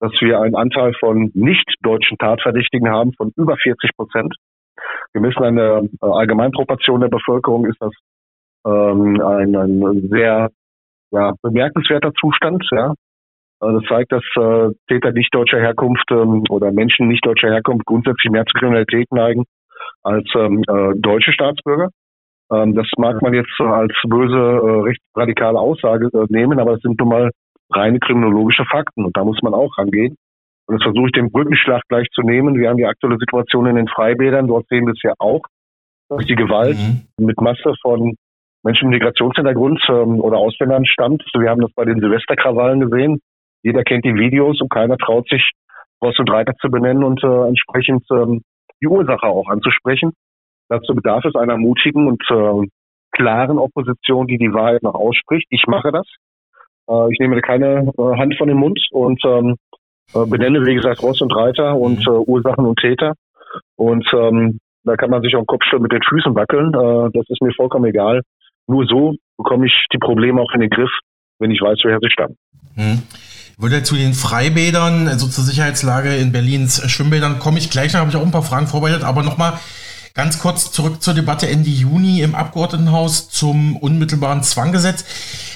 Speaker 14: dass wir einen Anteil von nicht-deutschen Tatverdächtigen haben von über 40 Prozent. Gemessen an der äh, Allgemeinproportion der Bevölkerung ist das ähm, ein, ein sehr ja, bemerkenswerter Zustand. Ja. Äh, das zeigt, dass äh, Täter nicht deutscher Herkunft ähm, oder Menschen nicht deutscher Herkunft grundsätzlich mehr zur Kriminalität neigen als ähm, äh, deutsche Staatsbürger. Ähm, das mag man jetzt als böse äh, rechtsradikale Aussage äh, nehmen, aber es sind nun mal reine kriminologische Fakten. Und da muss man auch rangehen. Und jetzt versuche ich den Brückenschlag gleich zu nehmen. Wir haben die aktuelle Situation in den Freibädern. Dort sehen wir es ja auch, dass die Gewalt mhm. mit Masse von Menschen mit Migrationshintergrund ähm, oder Ausländern stammt. Wir haben das bei den Silvesterkrawallen gesehen. Jeder kennt die Videos und keiner traut sich, Ross und Reiter zu benennen und äh, entsprechend ähm, die Ursache auch anzusprechen. Dazu bedarf es einer mutigen und äh, klaren Opposition, die die Wahrheit noch ausspricht. Ich mache das. Äh, ich nehme da keine äh, Hand von dem Mund und ähm, äh, benenne, wie gesagt, Ross und Reiter und äh, Ursachen und Täter. Und ähm, da kann man sich auch Kopf mit den Füßen wackeln. Äh, das ist mir vollkommen egal. Nur so bekomme ich die Probleme auch in den Griff, wenn ich weiß, woher sie stammen.
Speaker 2: Hm. Würde zu den Freibädern, also zur Sicherheitslage in Berlins Schwimmbädern, komme ich gleich, da habe ich auch ein paar Fragen vorbereitet, aber nochmal ganz kurz zurück zur Debatte Ende Juni im Abgeordnetenhaus zum unmittelbaren Zwanggesetz.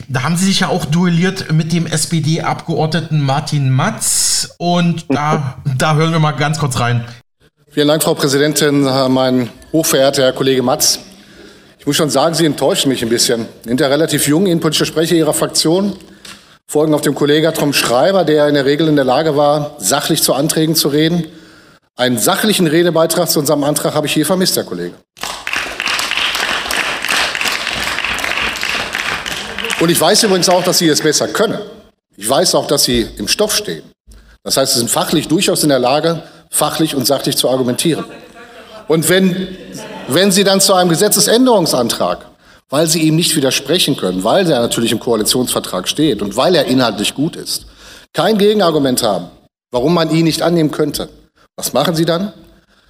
Speaker 2: Da haben Sie sich ja auch duelliert mit dem SPD-Abgeordneten Martin Matz und da, da hören wir mal ganz kurz rein.
Speaker 9: Vielen Dank, Frau Präsidentin, mein hochverehrter Herr Kollege Matz. Ich muss schon sagen, Sie enttäuschen mich ein bisschen. In der relativ jungen innenpolitische Sprecher Ihrer Fraktion folgen auf dem Kollegen Tom Schreiber, der in der Regel in der Lage war, sachlich zu Anträgen zu reden. Einen sachlichen Redebeitrag zu unserem Antrag habe ich hier vermisst, Herr Kollege. Und ich weiß übrigens auch, dass Sie es besser können. Ich weiß auch, dass Sie im Stoff stehen. Das heißt, Sie sind fachlich durchaus in der Lage, fachlich und sachlich zu argumentieren. Und wenn, wenn Sie dann zu einem Gesetzesänderungsantrag weil sie ihm nicht widersprechen können, weil er natürlich im Koalitionsvertrag steht und weil er inhaltlich gut ist, kein Gegenargument haben, warum man ihn nicht annehmen könnte. Was machen sie dann?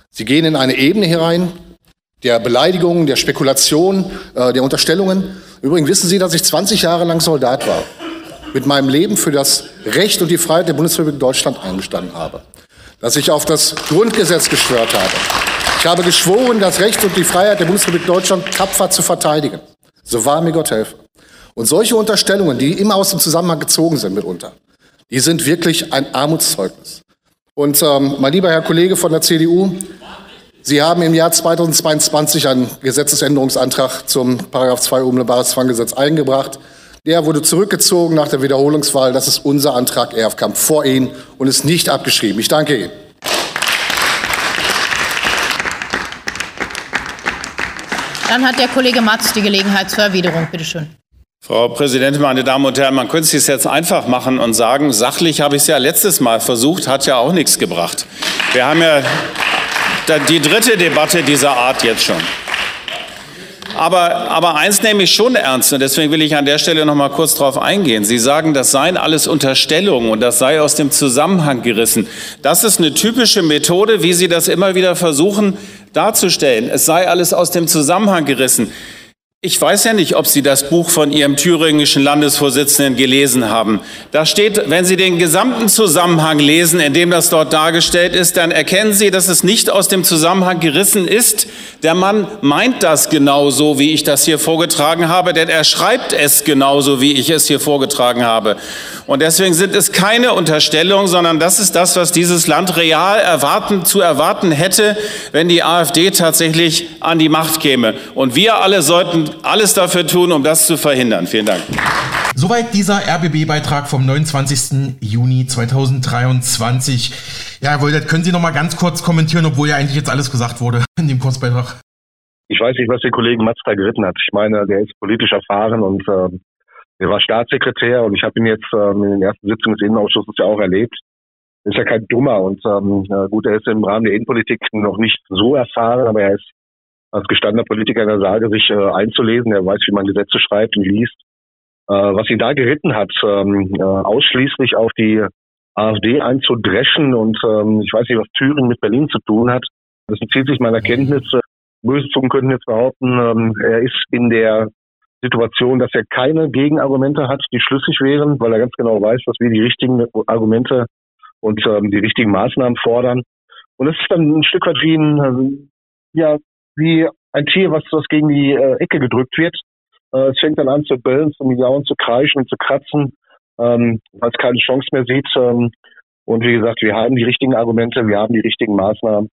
Speaker 9: Sie gehen in eine Ebene herein der Beleidigungen, der Spekulation, äh, der Unterstellungen. Übrigens wissen Sie, dass ich 20 Jahre lang Soldat war, mit meinem Leben für das Recht und die Freiheit der Bundesrepublik Deutschland eingestanden habe, dass ich auf das Grundgesetz geschwört habe. Ich habe geschworen, das Recht und die Freiheit der Bundesrepublik Deutschland tapfer zu verteidigen. So wahr mir Gott helfe. Und solche Unterstellungen, die immer aus dem Zusammenhang gezogen sind mitunter, die sind wirklich ein Armutszeugnis. Und ähm, mein lieber Herr Kollege von der CDU, Sie haben im Jahr 2022 einen Gesetzesänderungsantrag zum Paragraph 2 Unmittelbares Zwanggesetz eingebracht. Der wurde zurückgezogen nach der Wiederholungswahl. Das ist unser Antrag. Er kam vor Ihnen und ist nicht abgeschrieben. Ich danke Ihnen.
Speaker 10: Dann hat der Kollege Matz die Gelegenheit zur Erwiderung. Bitte schön.
Speaker 11: Frau Präsidentin, meine Damen und Herren, man könnte es sich jetzt einfach machen und sagen, sachlich habe ich es ja letztes Mal versucht, hat ja auch nichts gebracht. Wir haben ja die dritte Debatte dieser Art jetzt schon. Aber, aber eins nehme ich schon ernst und deswegen will ich an der Stelle noch mal kurz darauf eingehen. Sie sagen, das seien alles Unterstellungen und das sei aus dem Zusammenhang gerissen. Das ist eine typische Methode, wie Sie das immer wieder versuchen darzustellen. Es sei alles aus dem Zusammenhang gerissen. Ich weiß ja nicht, ob Sie das Buch von Ihrem thüringischen Landesvorsitzenden gelesen haben. Da steht, wenn Sie den gesamten Zusammenhang lesen, in dem das dort dargestellt ist, dann erkennen Sie, dass es nicht aus dem Zusammenhang gerissen ist. Der Mann meint das genauso, wie ich das hier vorgetragen habe, denn er schreibt es genauso, wie ich es hier vorgetragen habe. Und deswegen sind es keine Unterstellungen, sondern das ist das, was dieses Land real erwarten, zu erwarten hätte, wenn die AfD tatsächlich an die Macht käme. Und wir alle sollten alles dafür tun, um das zu verhindern. Vielen Dank.
Speaker 2: Soweit dieser RBB-Beitrag vom 29. Juni 2023. Ja, Herr Woldet, können Sie noch mal ganz kurz kommentieren, obwohl ja eigentlich jetzt alles gesagt wurde in dem Kurzbeitrag?
Speaker 14: Ich weiß nicht, was der Kollege Matz da geritten hat. Ich meine, der ist politisch erfahren und äh, er war Staatssekretär und ich habe ihn jetzt ähm, in den ersten Sitzungen des Innenausschusses ja auch erlebt. Ist ja kein Dummer und ähm, gut, er ist im Rahmen der Innenpolitik noch nicht so erfahren, aber er ist als gestandener Politiker in der Lage, sich äh, einzulesen. Er weiß, wie man Gesetze schreibt und liest. Äh, was ihn da geritten hat, ähm, äh, ausschließlich auf die AfD einzudreschen und ähm, ich weiß nicht, was Thüringen mit Berlin zu tun hat. Das entzieht sich meiner Kenntnis. Böse Zungen könnten jetzt behaupten, ähm, er ist in der Situation, dass er keine Gegenargumente hat, die schlüssig wären, weil er ganz genau weiß, dass wir die richtigen Argumente und ähm, die richtigen Maßnahmen fordern. Und es ist dann ein Stück weit wie ein, äh, ja, wie ein Tier, was, was gegen die äh, Ecke gedrückt wird. Äh, es fängt dann an zu bellen, zu miauen, zu kreischen und zu kratzen, ähm, weil es keine Chance mehr sieht. Ähm, und wie gesagt, wir haben die richtigen Argumente, wir haben die richtigen Maßnahmen.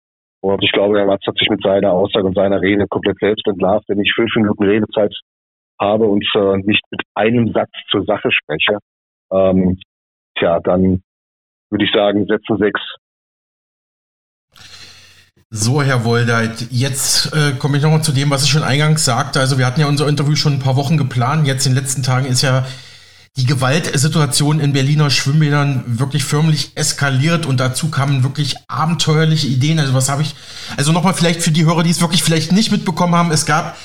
Speaker 14: Und ich glaube, Herr Watz hat sich mit seiner Aussage und seiner Rede komplett selbst entlarvt. Wenn ich fünf Minuten Redezeit habe und äh, nicht mit einem Satz zur Sache spreche, ähm, tja, dann würde ich sagen, Sätze sechs.
Speaker 13: So, Herr Woldeit, jetzt äh, komme ich nochmal zu dem, was ich schon eingangs sagte. Also wir hatten ja unser Interview schon ein paar Wochen geplant. Jetzt in den letzten Tagen ist ja die Gewaltsituation in Berliner Schwimmbädern wirklich förmlich eskaliert und dazu kamen wirklich abenteuerliche Ideen. Also was habe ich, also nochmal vielleicht für die Hörer, die es wirklich vielleicht nicht mitbekommen haben, es gab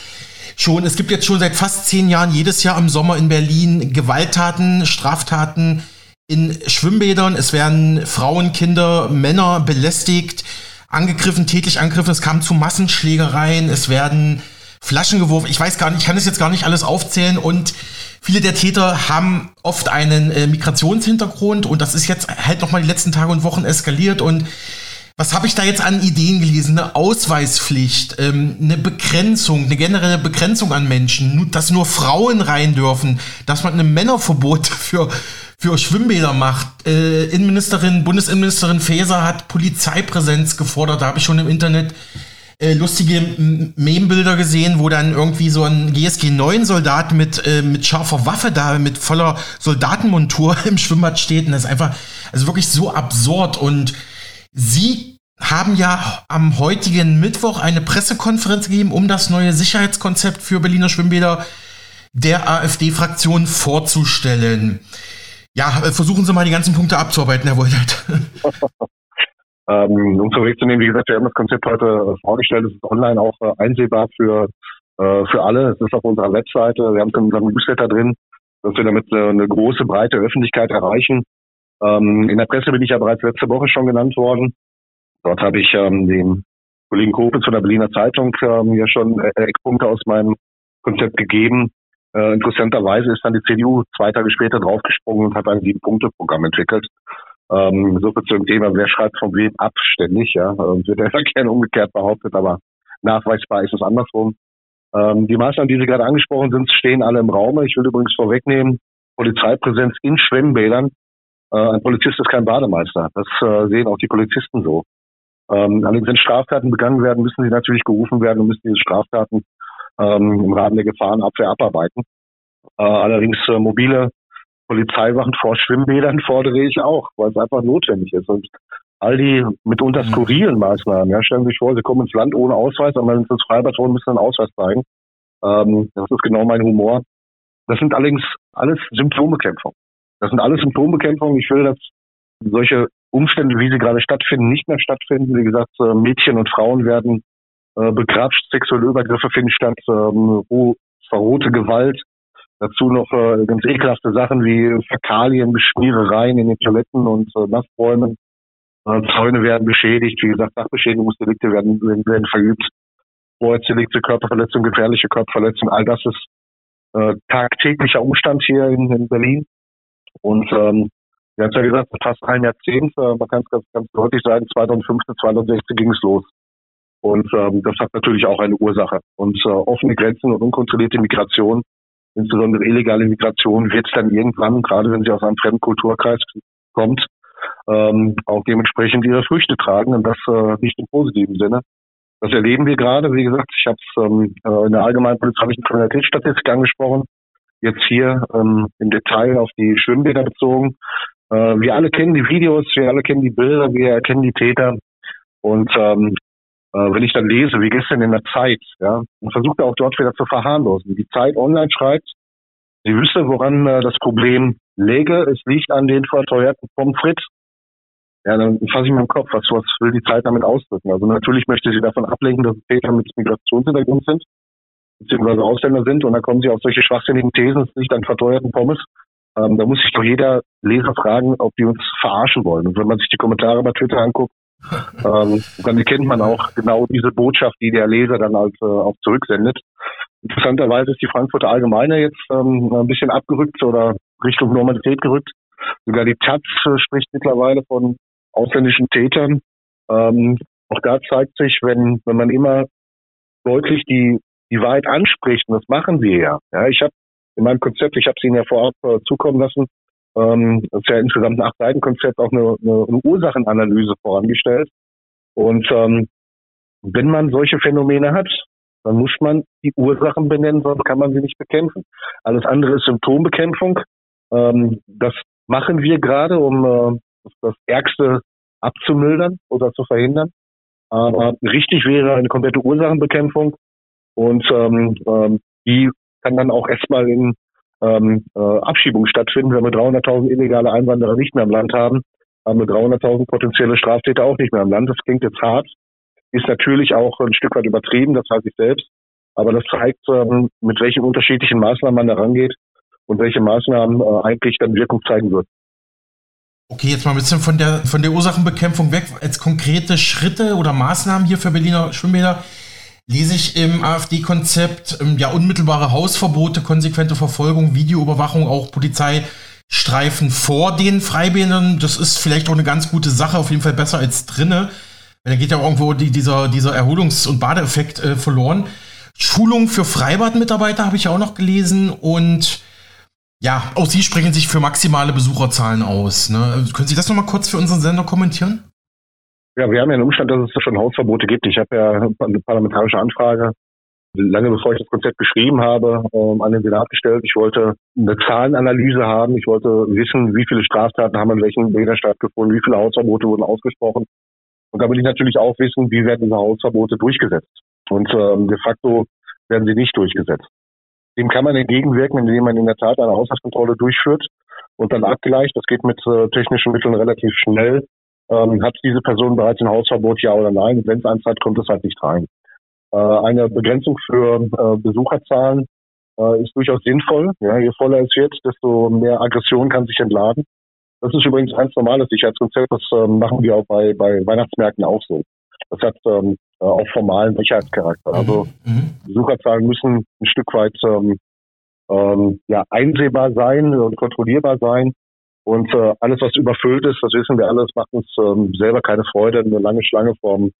Speaker 13: schon, es gibt jetzt schon seit fast zehn Jahren jedes Jahr im Sommer in Berlin Gewalttaten, Straftaten in Schwimmbädern. Es werden Frauen, Kinder, Männer belästigt, angegriffen, tätlich angegriffen. Es kam zu Massenschlägereien. Es werden Flaschen geworfen. Ich weiß gar nicht, ich kann das jetzt gar nicht alles aufzählen und viele der Täter haben oft einen äh, Migrationshintergrund und das ist jetzt halt nochmal die letzten Tage und Wochen eskaliert und was habe ich da jetzt an Ideen gelesen? Eine Ausweispflicht, ähm, eine Begrenzung, eine generelle Begrenzung an Menschen, dass nur Frauen rein dürfen, dass man ein Männerverbot für, für Schwimmbäder macht. Äh, Innenministerin, Bundesinnenministerin Faeser hat Polizeipräsenz gefordert. Da habe ich schon im Internet äh, lustige Meme-Bilder gesehen, wo dann irgendwie so ein GSG 9 Soldat mit, äh, mit scharfer Waffe da, mit voller Soldatenmontur im Schwimmbad steht. Und das ist einfach, also wirklich so absurd. Und Sie haben ja am heutigen Mittwoch eine Pressekonferenz gegeben, um das neue Sicherheitskonzept für Berliner Schwimmbäder der AfD-Fraktion vorzustellen. Ja, versuchen Sie mal die ganzen Punkte abzuarbeiten, Herr Woldert.
Speaker 14: ähm, um zurückzunehmen, wie gesagt, wir haben das Konzept heute äh, vorgestellt. Es ist online auch äh, einsehbar für, äh, für alle. Es ist auf unserer Webseite. Wir haben es in unserem Newsletter drin, dass wir damit äh, eine große, breite Öffentlichkeit erreichen. Ähm, in der Presse bin ich ja bereits letzte Woche schon genannt worden. Dort habe ich ähm, dem Kollegen Kopitz von der Berliner Zeitung ähm, ja schon äh, Eckpunkte aus meinem Konzept gegeben. Äh, interessanterweise ist dann die CDU zwei Tage später draufgesprungen und hat ein Sieben-Punkte-Programm entwickelt. Ähm, so viel zum Thema, wer schreibt von wem abständig, ja. Ähm, wird ja gerne umgekehrt behauptet, aber nachweisbar ist es andersrum. Ähm, die Maßnahmen, die Sie gerade angesprochen sind, stehen alle im Raum. Ich will übrigens vorwegnehmen, Polizeipräsenz in Schwimmbädern. Äh, ein Polizist ist kein Bademeister. Das äh, sehen auch die Polizisten so. Ähm, allerdings, wenn Straftaten begangen werden, müssen sie natürlich gerufen werden und müssen diese Straftaten ähm, im Rahmen der Gefahrenabwehr abarbeiten. Äh, allerdings äh, mobile Polizeiwachen vor Schwimmbädern fordere ich auch, weil es einfach notwendig ist. Und all die mitunter mhm. skurrilen Maßnahmen, ja, stellen Sie sich vor, Sie kommen ins Land ohne Ausweis, aber wenn Sie ins Freibad wollen, müssen Sie einen Ausweis zeigen. Ähm, das ist genau mein Humor. Das sind allerdings alles Symptombekämpfung. Das sind alles Symptombekämpfungen. Ich will, dass solche Umstände, wie sie gerade stattfinden, nicht mehr stattfinden. Wie gesagt, äh, Mädchen und Frauen werden äh, begrapscht, sexuelle Übergriffe finden statt, ähm, verrohte Gewalt. Dazu noch äh, ganz ekelhafte Sachen wie Fäkalien, Beschmierereien in den Toiletten und äh, Nassräumen. Äh, Zäune werden beschädigt, wie gesagt, Sachbeschädigungsdelikte werden, werden, werden verübt. Vorheitsdelikte, Körperverletzung, gefährliche Körperverletzung, all das ist äh, tagtäglicher Umstand hier in, in Berlin. Und ähm, wir haben ja gesagt, fast ein Jahrzehnt, äh, man kann es ganz, ganz deutlich sagen, 2015, 2016 ging es los. Und ähm, das hat natürlich auch eine Ursache. Und äh, offene Grenzen und unkontrollierte Migration, insbesondere illegale Migration, wird dann irgendwann, gerade wenn sie aus einem fremden Kulturkreis kommt, ähm, auch dementsprechend ihre Früchte tragen und das äh, nicht im positiven Sinne. Das erleben wir gerade. Wie gesagt, ich habe es ähm, äh, in der allgemeinen polizeilichen Kriminalitätsstatistik angesprochen jetzt hier ähm, im Detail auf die Schwimmbäder bezogen. Äh, wir alle kennen die Videos, wir alle kennen die Bilder, wir erkennen die Täter. Und ähm, äh, wenn ich dann lese, wie gestern in der Zeit, ja, und versuche auch dort wieder zu verharmlosen. Die Zeit online schreibt, sie wüsste, woran äh, das Problem läge. Es liegt an den verteuerten Pommes frites. Ja, dann fasse ich mir im Kopf, was, was will die Zeit damit ausdrücken? Also natürlich möchte sie davon ablenken, dass Täter mit Migrationshintergrund sind beziehungsweise Ausländer sind und dann kommen sie auf solche schwachsinnigen Thesen, es liegt an verteuerten Pommes. Ähm, da muss sich doch jeder Leser fragen, ob die uns verarschen wollen. Und wenn man sich die Kommentare bei Twitter anguckt, ähm, dann erkennt man auch genau diese Botschaft, die der Leser dann halt äh, auch zurücksendet. Interessanterweise ist die Frankfurter Allgemeine jetzt ähm, ein bisschen abgerückt oder Richtung Normalität gerückt. Sogar die Taz äh, spricht mittlerweile von ausländischen Tätern. Ähm, auch da zeigt sich, wenn, wenn man immer deutlich die die Wahrheit anspricht, und das machen wir ja. ja ich habe in meinem Konzept, ich habe es Ihnen ja vorab äh, zukommen lassen, ähm, ist ja insgesamt ein Acht-Seiten-Konzept, auch eine, eine, eine Ursachenanalyse vorangestellt. Und ähm, wenn man solche Phänomene hat, dann muss man die Ursachen benennen, sonst kann man sie nicht bekämpfen. Alles andere ist Symptombekämpfung. Ähm, das machen wir gerade, um äh, das Ärgste abzumildern oder zu verhindern. Aber richtig wäre eine komplette Ursachenbekämpfung und ähm, ähm, die kann dann auch erstmal in ähm, äh, Abschiebung stattfinden. Wenn wir 300.000 illegale Einwanderer nicht mehr im Land haben, haben wir 300.000 potenzielle Straftäter auch nicht mehr im Land. Das klingt jetzt hart, ist natürlich auch ein Stück weit übertrieben, das weiß ich selbst. Aber das zeigt, ähm, mit welchen unterschiedlichen Maßnahmen man da rangeht und welche Maßnahmen äh, eigentlich dann Wirkung zeigen wird.
Speaker 13: Okay, jetzt mal ein bisschen von der, von der Ursachenbekämpfung weg. Als konkrete Schritte oder Maßnahmen hier für Berliner Schwimmbäder lese ich im AfD-Konzept ähm, ja unmittelbare Hausverbote, konsequente Verfolgung, Videoüberwachung, auch Polizeistreifen vor den Freibädern. Das ist vielleicht auch eine ganz gute Sache, auf jeden Fall besser als drinne. Da geht ja auch irgendwo die, dieser, dieser Erholungs- und Badeeffekt äh, verloren. Schulung für Freibadmitarbeiter habe ich auch noch gelesen und ja, auch Sie sprechen sich für maximale Besucherzahlen aus. Ne? Können Sie das nochmal kurz für unseren Sender kommentieren?
Speaker 14: Ja, wir haben ja einen Umstand, dass es schon Hausverbote gibt. Ich habe ja eine parlamentarische Anfrage, lange bevor ich das Konzept geschrieben habe, ähm, an den Senat gestellt. Ich wollte eine Zahlenanalyse haben. Ich wollte wissen, wie viele Straftaten haben in welchen Bädern stattgefunden, wie viele Hausverbote wurden ausgesprochen. Und da will ich natürlich auch wissen, wie werden diese Hausverbote durchgesetzt. Und ähm, de facto werden sie nicht durchgesetzt. Dem kann man entgegenwirken, indem man in der Tat eine Haushaltskontrolle durchführt und dann abgleicht. Das geht mit äh, technischen Mitteln relativ schnell. Ähm, hat diese Person bereits ein Hausverbot, ja oder nein? Wenn es eins hat, kommt es halt nicht rein. Äh, eine Begrenzung für äh, Besucherzahlen äh, ist durchaus sinnvoll. Ja, je voller es wird, desto mehr Aggression kann sich entladen. Das ist übrigens ganz normales Sicherheitskonzept. Das ähm, machen wir auch bei, bei Weihnachtsmärkten auch so. Das hat ähm, äh, auch formalen Sicherheitscharakter. Also mhm. mhm. Besucherzahlen müssen ein Stück weit ähm, ähm, ja, einsehbar sein und kontrollierbar sein. Und äh, alles, was überfüllt ist, das wissen wir alles, macht uns ähm, selber keine Freude. Eine lange Schlange vorm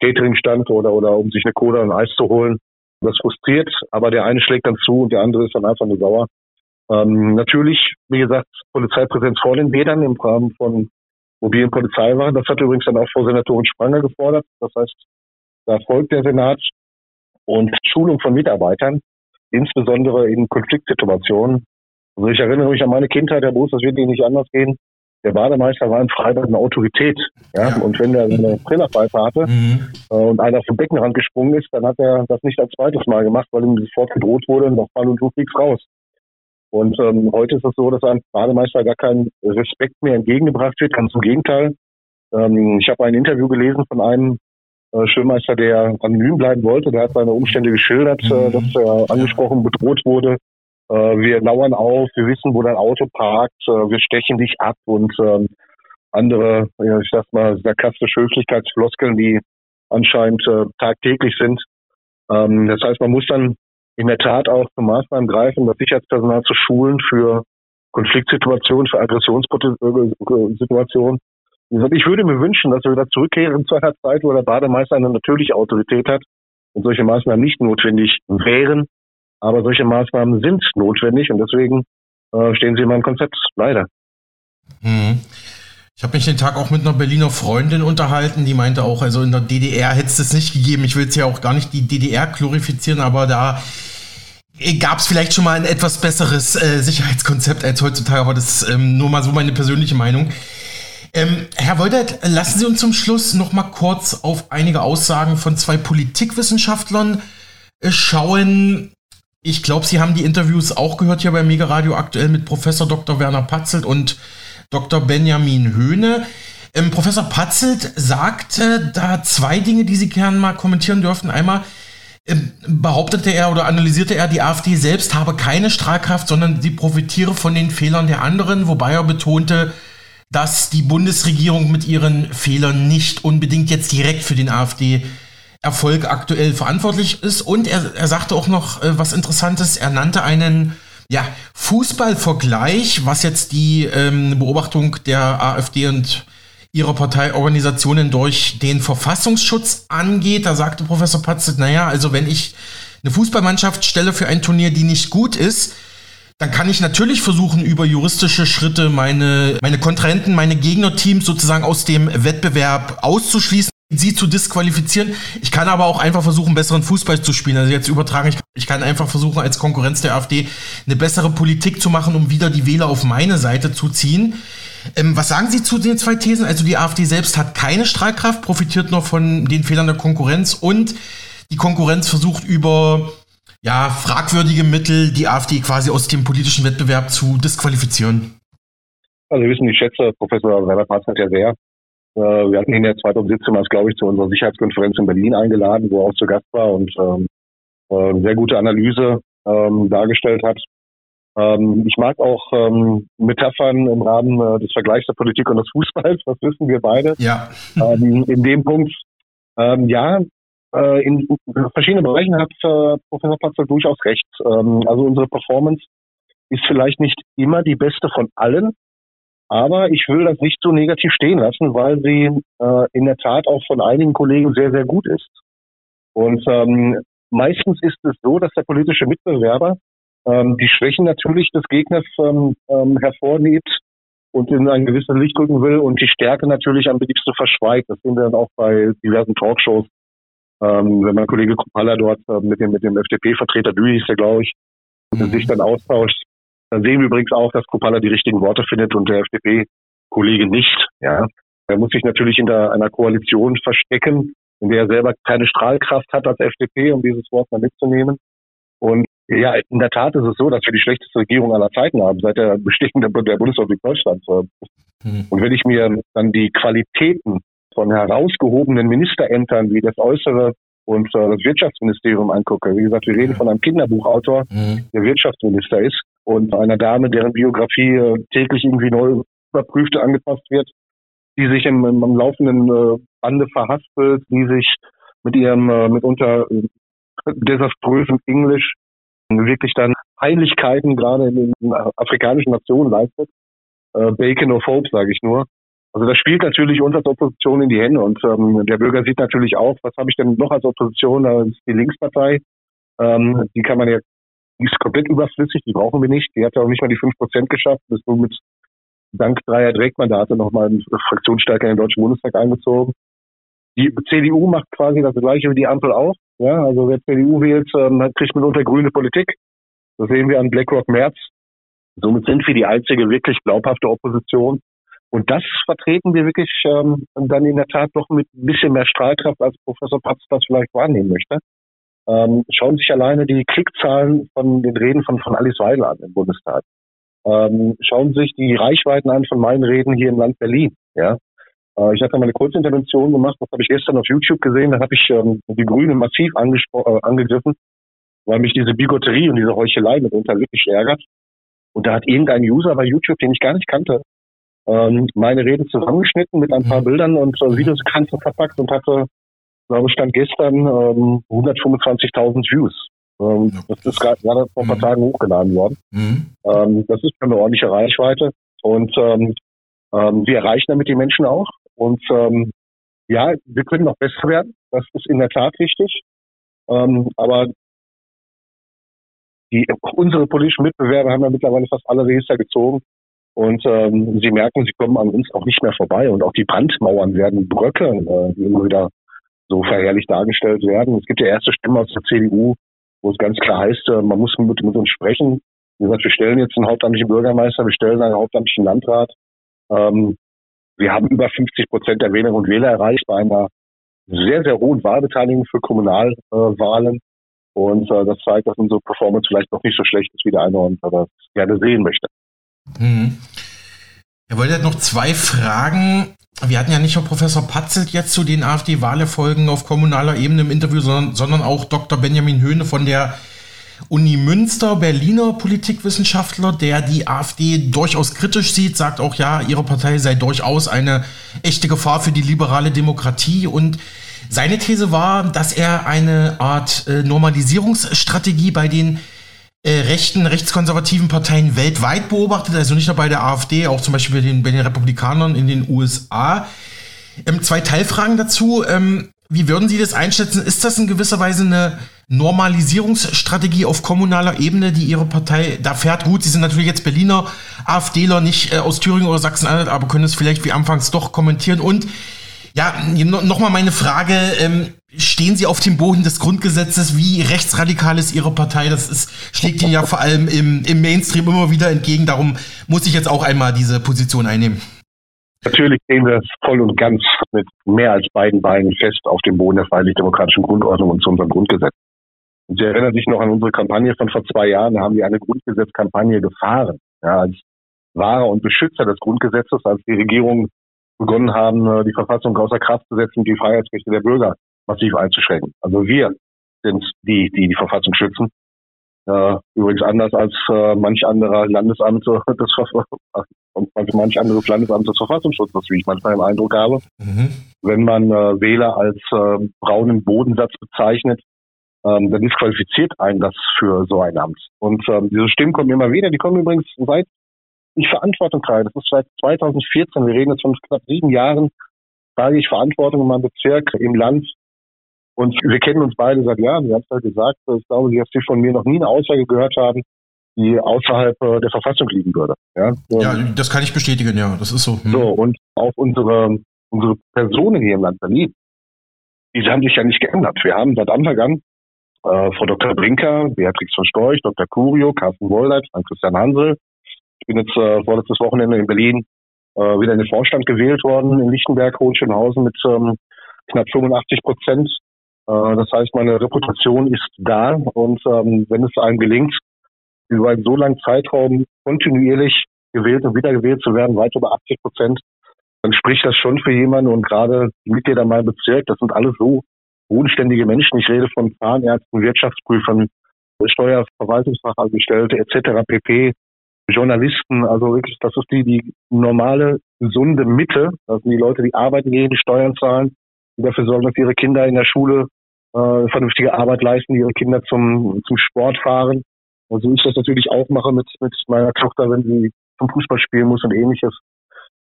Speaker 14: Cateringstand oder, oder um sich eine Cola und Eis zu holen. Das frustriert, aber der eine schlägt dann zu und der andere ist dann einfach nur sauer. Ähm, natürlich, wie gesagt, Polizeipräsenz vor den Bädern im Rahmen von mobilen Polizeiwachen. Das hat übrigens dann auch Frau Senatorin Spranger gefordert. Das heißt, da folgt der Senat und Schulung von Mitarbeitern, insbesondere in Konfliktsituationen. Also ich erinnere mich an meine Kindheit, Herr Boos, das wird Ihnen nicht anders gehen. Der Bademeister war in Freibad eine Autorität. Ja? ja. Und wenn er eine Trillerpfeife hatte mhm. äh, und einer vom Beckenrand gesprungen ist, dann hat er das nicht als zweites Mal gemacht, weil ihm sofort gedroht wurde, noch Fall und du fliegst raus. Und ähm, heute ist es so, dass einem Bademeister gar kein Respekt mehr entgegengebracht wird, ganz im Gegenteil. Ähm, ich habe ein Interview gelesen von einem äh, Schulmeister, der anonym bleiben wollte. Der hat seine Umstände geschildert, äh, mhm. dass er angesprochen, bedroht wurde. Äh, wir lauern auf, wir wissen, wo dein Auto parkt, äh, wir stechen dich ab und ähm, andere, ich sag mal, sarkastische Höflichkeitsfloskeln, die anscheinend äh, tagtäglich sind. Ähm, das heißt, man muss dann in der Tat auch zu Maßnahmen greifen, das Sicherheitspersonal zu schulen für Konfliktsituationen, für Aggressionssituationen. Ich würde mir wünschen, dass wir wieder zurückkehren zu einer Zeit, wo der Bademeister eine natürliche Autorität hat und solche Maßnahmen nicht notwendig wären. Aber solche Maßnahmen sind notwendig und deswegen äh, stehen sie in meinem Konzept, leider.
Speaker 13: Mhm. Ich habe mich den Tag auch mit einer Berliner Freundin unterhalten, die meinte auch, also in der DDR hätte es das nicht gegeben. Ich will jetzt ja auch gar nicht die DDR glorifizieren, aber da gab es vielleicht schon mal ein etwas besseres äh, Sicherheitskonzept als heutzutage, aber das ist ähm, nur mal so meine persönliche Meinung. Ähm, Herr Woldert, lassen Sie uns zum Schluss noch mal kurz auf einige Aussagen von zwei Politikwissenschaftlern äh, schauen. Ich glaube, Sie haben die Interviews auch gehört hier bei Mega Radio aktuell mit Professor Dr. Werner Patzelt und Dr. Benjamin Höhne. Ähm, Professor Patzelt sagte da zwei Dinge, die Sie gerne mal kommentieren dürften. Einmal, ähm, behauptete er oder analysierte er, die AfD selbst habe keine Strahlkraft, sondern sie profitiere von den Fehlern der anderen, wobei er betonte, dass die Bundesregierung mit ihren Fehlern nicht unbedingt jetzt direkt für den AfD Erfolg aktuell verantwortlich ist. Und er, er sagte auch noch äh, was Interessantes. Er nannte einen ja, Fußballvergleich, was jetzt die ähm, Beobachtung der AfD und ihrer Parteiorganisationen durch den Verfassungsschutz angeht. Da sagte Professor Patzelt, naja, also wenn ich eine Fußballmannschaft stelle für ein Turnier, die nicht gut ist, dann kann ich natürlich versuchen, über juristische Schritte meine, meine Kontrahenten, meine Gegnerteams sozusagen aus dem Wettbewerb auszuschließen, sie zu disqualifizieren. Ich kann aber auch einfach versuchen, besseren Fußball zu spielen. Also jetzt übertrage ich ich kann einfach versuchen, als Konkurrenz der AfD eine bessere Politik zu machen, um wieder die Wähler auf meine Seite zu ziehen. Ähm, was sagen Sie zu den zwei Thesen? Also die AfD selbst hat keine Strahlkraft, profitiert nur von den Fehlern der Konkurrenz und die Konkurrenz versucht über ja, fragwürdige Mittel die AfD quasi aus dem politischen Wettbewerb zu disqualifizieren.
Speaker 14: Also wir wissen, ich schätze Professor Werner Patzert ja sehr. Äh, wir hatten ihn ja 2017 mal, glaube ich, zu unserer Sicherheitskonferenz in Berlin eingeladen, wo er auch zu Gast war und ähm, äh, sehr gute Analyse ähm, dargestellt hat. Ähm, ich mag auch ähm, Metaphern im Rahmen äh, des Vergleichs der Politik und des Fußballs, das wissen wir beide.
Speaker 13: Ja.
Speaker 14: Ähm, in dem Punkt, ähm, ja, äh, in verschiedenen Bereichen hat äh, Professor Patzer durchaus recht. Ähm, also unsere Performance ist vielleicht nicht immer die beste von allen, aber ich will das nicht so negativ stehen lassen, weil sie äh, in der Tat auch von einigen Kollegen sehr, sehr gut ist. Und ähm, meistens ist es so, dass der politische Mitbewerber ähm, die Schwächen natürlich des Gegners ähm, ähm, hervorhebt und in ein gewisses Licht rücken will und die Stärke natürlich am liebsten verschweigt. Das sehen wir dann auch bei diversen Talkshows. Ähm, wenn mein Kollege Kupala dort äh, mit dem, mit dem FDP-Vertreter Dü ist der, glaube ich, mhm. sich dann austauscht, dann sehen wir übrigens auch, dass Kupala die richtigen Worte findet und der FDP-Kollege nicht. Ja, er muss sich natürlich hinter einer Koalition verstecken, in der er selber keine Strahlkraft hat als FDP, um dieses Wort mal mitzunehmen. Und ja, in der Tat ist es so, dass wir die schlechteste Regierung aller Zeiten haben, seit der Bestehung der, der Bundesrepublik Deutschland. Mhm. Und wenn ich mir dann die Qualitäten von herausgehobenen Ministerämtern wie das Äußere und äh, das Wirtschaftsministerium angucke, wie gesagt, wir reden von einem Kinderbuchautor, mhm. der Wirtschaftsminister ist, und einer Dame, deren Biografie äh, täglich irgendwie neu überprüft angepasst wird, die sich im, im, laufenden äh, Bande verhaspelt, die sich mit ihrem äh, mitunter desaströsen Englisch wirklich dann Heiligkeiten gerade in den afrikanischen Nationen leistet. Bacon of Hope, sage ich nur. Also das spielt natürlich uns als Opposition in die Hände und ähm, der Bürger sieht natürlich auch, was habe ich denn noch als Opposition, das ist die Linkspartei. Ähm, die kann man ja, die ist komplett überflüssig, die brauchen wir nicht. Die hat ja auch nicht mal die fünf Prozent geschafft, ist nur mit dank dreier Direktmandate nochmal einen Fraktionsstärker in den Deutschen Bundestag eingezogen. Die CDU macht quasi das gleiche wie die Ampel auch. Ja, also wer CDU wählt, ähm, kriegt mitunter grüne Politik. Das sehen wir an BlackRock März. Somit sind wir die einzige wirklich glaubhafte Opposition. Und das vertreten wir wirklich ähm, dann in der Tat doch mit ein bisschen mehr Strahlkraft, als Professor Patz das vielleicht wahrnehmen möchte. Ähm, schauen sich alleine die Klickzahlen von den Reden von, von Alice Weidel an im Bundestag. Ähm, schauen sich die Reichweiten an von meinen Reden hier im Land Berlin. Ja, äh, ich hatte mal eine Kurzintervention gemacht, das habe ich gestern auf YouTube gesehen, da habe ich ähm, die Grünen massiv äh, angegriffen, weil mich diese Bigotterie und diese Heuchelei mitunter wirklich ärgert. Und da hat irgendein User bei YouTube, den ich gar nicht kannte, ähm, meine Rede zusammengeschnitten mit ein paar mhm. Bildern und äh, Videosequenzen verpackt und hatte, glaube ich, stand gestern ähm, 125.000 Views. Ähm, das ist gerade vor ein paar mhm. Tagen hochgeladen worden. Mhm. Ähm, das ist eine ordentliche Reichweite und ähm, ähm, wir erreichen damit die Menschen auch. Und ähm, ja, wir können noch besser werden. Das ist in der Tat richtig. Aber die, unsere politischen Mitbewerber haben ja mittlerweile fast alle Register gezogen. Und ähm, sie merken, sie kommen an uns auch nicht mehr vorbei. Und auch die Brandmauern werden bröckeln, äh, die immer wieder so verherrlich dargestellt werden. Es gibt ja erste Stimmen aus der CDU, wo es ganz klar heißt, äh, man muss mit, mit uns sprechen. Wie gesagt, wir stellen jetzt einen hauptamtlichen Bürgermeister, wir stellen einen hauptamtlichen Landrat. Ähm, wir haben über 50 Prozent der Wählerinnen und Wähler erreicht bei einer sehr, sehr hohen Wahlbeteiligung für Kommunalwahlen. Und äh, das zeigt, dass unsere Performance vielleicht noch nicht so schlecht ist, wie der eine oder andere gerne sehen möchte.
Speaker 13: Mhm. Er wollte noch zwei Fragen. Wir hatten ja nicht nur Professor Patzelt jetzt zu den AfD-Wahlerfolgen auf kommunaler Ebene im Interview, sondern, sondern auch Dr. Benjamin Höhne von der Uni Münster, Berliner Politikwissenschaftler, der die AfD durchaus kritisch sieht, sagt auch, ja, ihre Partei sei durchaus eine echte Gefahr für die liberale Demokratie und seine These war, dass er eine Art äh, Normalisierungsstrategie bei den äh, rechten, rechtskonservativen Parteien weltweit beobachtet, also nicht nur bei der AfD, auch zum Beispiel bei den, bei den Republikanern in den USA. Ähm, zwei Teilfragen dazu. Ähm, wie würden Sie das einschätzen? Ist das in gewisser Weise eine Normalisierungsstrategie auf kommunaler Ebene, die Ihre Partei da fährt? Gut, Sie sind natürlich jetzt Berliner AfDler, nicht äh, aus Thüringen oder Sachsen-Anhalt, aber können es vielleicht wie anfangs doch kommentieren. Und ja, nochmal meine Frage, ähm, stehen Sie auf dem Boden des Grundgesetzes? Wie rechtsradikal ist Ihre Partei? Das ist, schlägt Ihnen ja vor allem im, im Mainstream immer wieder entgegen. Darum muss ich jetzt auch einmal diese Position einnehmen.
Speaker 14: Natürlich stehen wir voll und ganz mit mehr als beiden Beinen fest auf dem Boden der freiheitlich-demokratischen Grundordnung und zu unserem Grundgesetz. Und Sie erinnern sich noch an unsere Kampagne von vor zwei Jahren. Da haben wir eine Grundgesetzkampagne gefahren. Ja, als Wahrer und Beschützer des Grundgesetzes, als die Regierung begonnen haben, äh, die Verfassung außer Kraft zu setzen, die Freiheitsrechte der Bürger massiv einzuschränken. Also wir sind die, die die Verfassung schützen. Äh, übrigens anders als äh, manch anderer Landesamt des und manch anderes Landesamt des Verfassungsschutzes, wie ich manchmal den Eindruck habe. Mhm. Wenn man äh, Wähler als äh, braunen Bodensatz bezeichnet, ähm, dann disqualifiziert einen das für so ein Amt. Und ähm, diese Stimmen kommen immer wieder. Die kommen übrigens seit ich Verantwortung trage. Das ist seit 2014. Wir reden jetzt von knapp sieben Jahren. Trage ich Verantwortung in meinem Bezirk, im Land. Und wir kennen uns beide seit Jahren. Sie haben es ja gesagt. Ich glaube, Sie haben von mir noch nie eine Aussage gehört haben, die außerhalb äh, der Verfassung liegen würde. Ja,
Speaker 13: ja das kann ich bestätigen, ja. Das ist so.
Speaker 14: Hm. So, und auch unsere, unsere Personen hier im Land Berlin, diese haben sich ja nicht geändert. Wir haben seit Anfang an äh, Frau Dr. Brinker, Beatrix von Storch, Dr. Curio, Carsten Wolleit, Frank-Christian Hansel, ich bin jetzt äh, vorletztes Wochenende in Berlin äh, wieder in den Vorstand gewählt worden, in Lichtenberg, Hohenschönhausen mit ähm, knapp 85 Prozent. Äh, das heißt, meine Reputation ist da und ähm, wenn es einem gelingt, über einen so langen Zeitraum kontinuierlich gewählt und wiedergewählt zu werden, weit über 80 Prozent, dann spricht das schon für jemanden und gerade die Mitglieder meinem Bezirk, das sind alle so bodenständige Menschen. Ich rede von Zahnärzten, Wirtschaftsprüfern, Steuerverwaltungsfachangestellte etc. pp. Journalisten, also wirklich, das ist die, die normale, gesunde Mitte. Das sind die Leute, die arbeiten gehen, die Steuern zahlen, die dafür sorgen, dass ihre Kinder in der Schule äh, vernünftige Arbeit leisten, ihre Kinder zum, zum Sport fahren. So ich das natürlich auch mache mit, mit meiner Tochter, wenn sie zum Fußball spielen muss und ähnliches.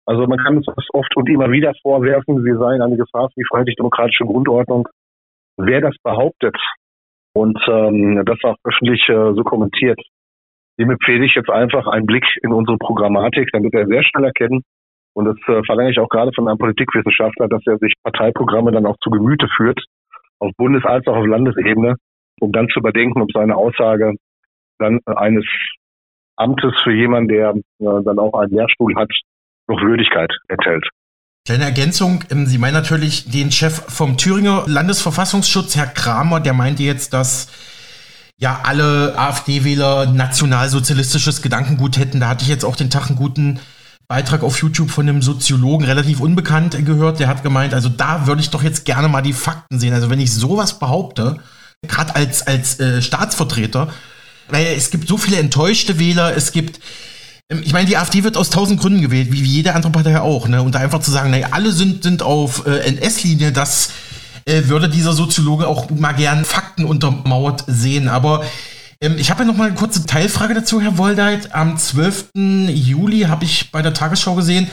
Speaker 14: Also man kann uns das oft und immer wieder vorwerfen, wir seien eine Gefahr für die freiheitlich-demokratische Grundordnung. Wer das behauptet und ähm, das auch öffentlich äh, so kommentiert, dem empfehle ich jetzt einfach einen Blick in unsere Programmatik, wird er sehr schnell erkennen. Und das äh, verlange ich auch gerade von einem Politikwissenschaftler, dass er sich Parteiprogramme dann auch zu Gemüte führt, auf Bundes- als auch auf Landesebene, um dann zu überdenken, ob seine Aussage dann eines Amtes für jemanden, der äh, dann auch einen Lehrstuhl hat, noch Würdigkeit enthält.
Speaker 13: Kleine Ergänzung, ähm, Sie meinen natürlich den Chef vom Thüringer Landesverfassungsschutz, Herr Kramer, der meinte jetzt, dass ja alle AfD-Wähler nationalsozialistisches Gedankengut hätten. Da hatte ich jetzt auch den Tag einen guten Beitrag auf YouTube von einem Soziologen, relativ unbekannt, gehört. Der hat gemeint, also da würde ich doch jetzt gerne mal die Fakten sehen. Also wenn ich sowas behaupte, gerade als, als äh, Staatsvertreter, weil es gibt so viele enttäuschte Wähler, es gibt ähm, ich meine, die AfD wird aus tausend Gründen gewählt, wie, jede andere Partei auch. Ne? Und da einfach zu sagen, naja, alle sind, sind auf äh, NS-Linie, das äh, würde dieser Soziologe auch mal gern Fakten untermauert sehen. Aber ich habe ja noch mal eine kurze Teilfrage dazu, Herr Woldeit. Am 12. Juli habe ich bei der Tagesschau gesehen,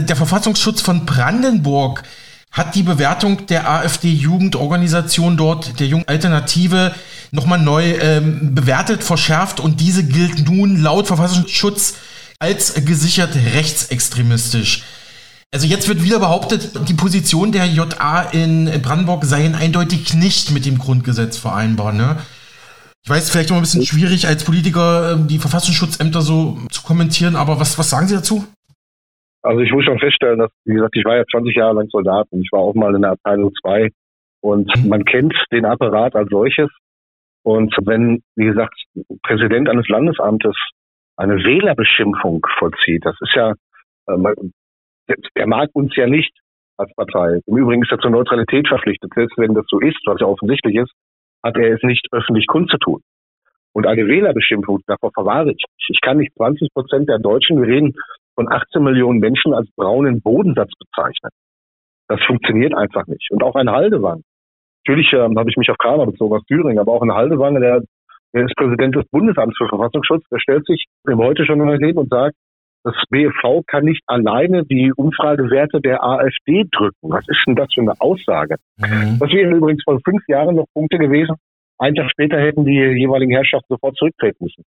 Speaker 13: der Verfassungsschutz von Brandenburg hat die Bewertung der AfD-Jugendorganisation dort, der Jungen Alternative, nochmal neu ähm, bewertet, verschärft und diese gilt nun laut Verfassungsschutz als gesichert rechtsextremistisch. Also jetzt wird wieder behauptet, die Position der JA in Brandenburg seien eindeutig nicht mit dem Grundgesetz vereinbar. Ne? Ich weiß, vielleicht immer ein bisschen schwierig als Politiker ähm, die Verfassungsschutzämter so zu kommentieren, aber was, was sagen Sie dazu?
Speaker 14: Also ich muss schon feststellen, dass, wie gesagt, ich war ja 20 Jahre lang Soldat und ich war auch mal in der Abteilung 2 und mhm. man kennt den Apparat als solches. Und wenn, wie gesagt, Präsident eines Landesamtes eine Wählerbeschimpfung vollzieht, das ist ja, äh, er mag uns ja nicht als Partei. Im Übrigen ist er zur Neutralität verpflichtet. Selbst wenn das so ist, was ja offensichtlich ist, hat er es nicht öffentlich kundzutun. Und eine Wählerbestimmung, davor verwahre ich. Ich kann nicht 20 Prozent der Deutschen, wir reden von 18 Millionen Menschen, als braunen Bodensatz bezeichnen. Das funktioniert einfach nicht. Und auch ein Haldewang. Natürlich ähm, habe ich mich auf Kramer bezogen aus Thüringen, aber auch ein Haldewang, der, der ist Präsident des Bundesamts für Verfassungsschutz, der stellt sich im Heute schon hin und sagt, das BFV kann nicht alleine die Umfragewerte der AfD drücken. Was ist denn das für eine Aussage? Mhm. Das wären übrigens vor fünf Jahren noch Punkte gewesen. Ein Tag später hätten die jeweiligen Herrschaften sofort zurücktreten müssen.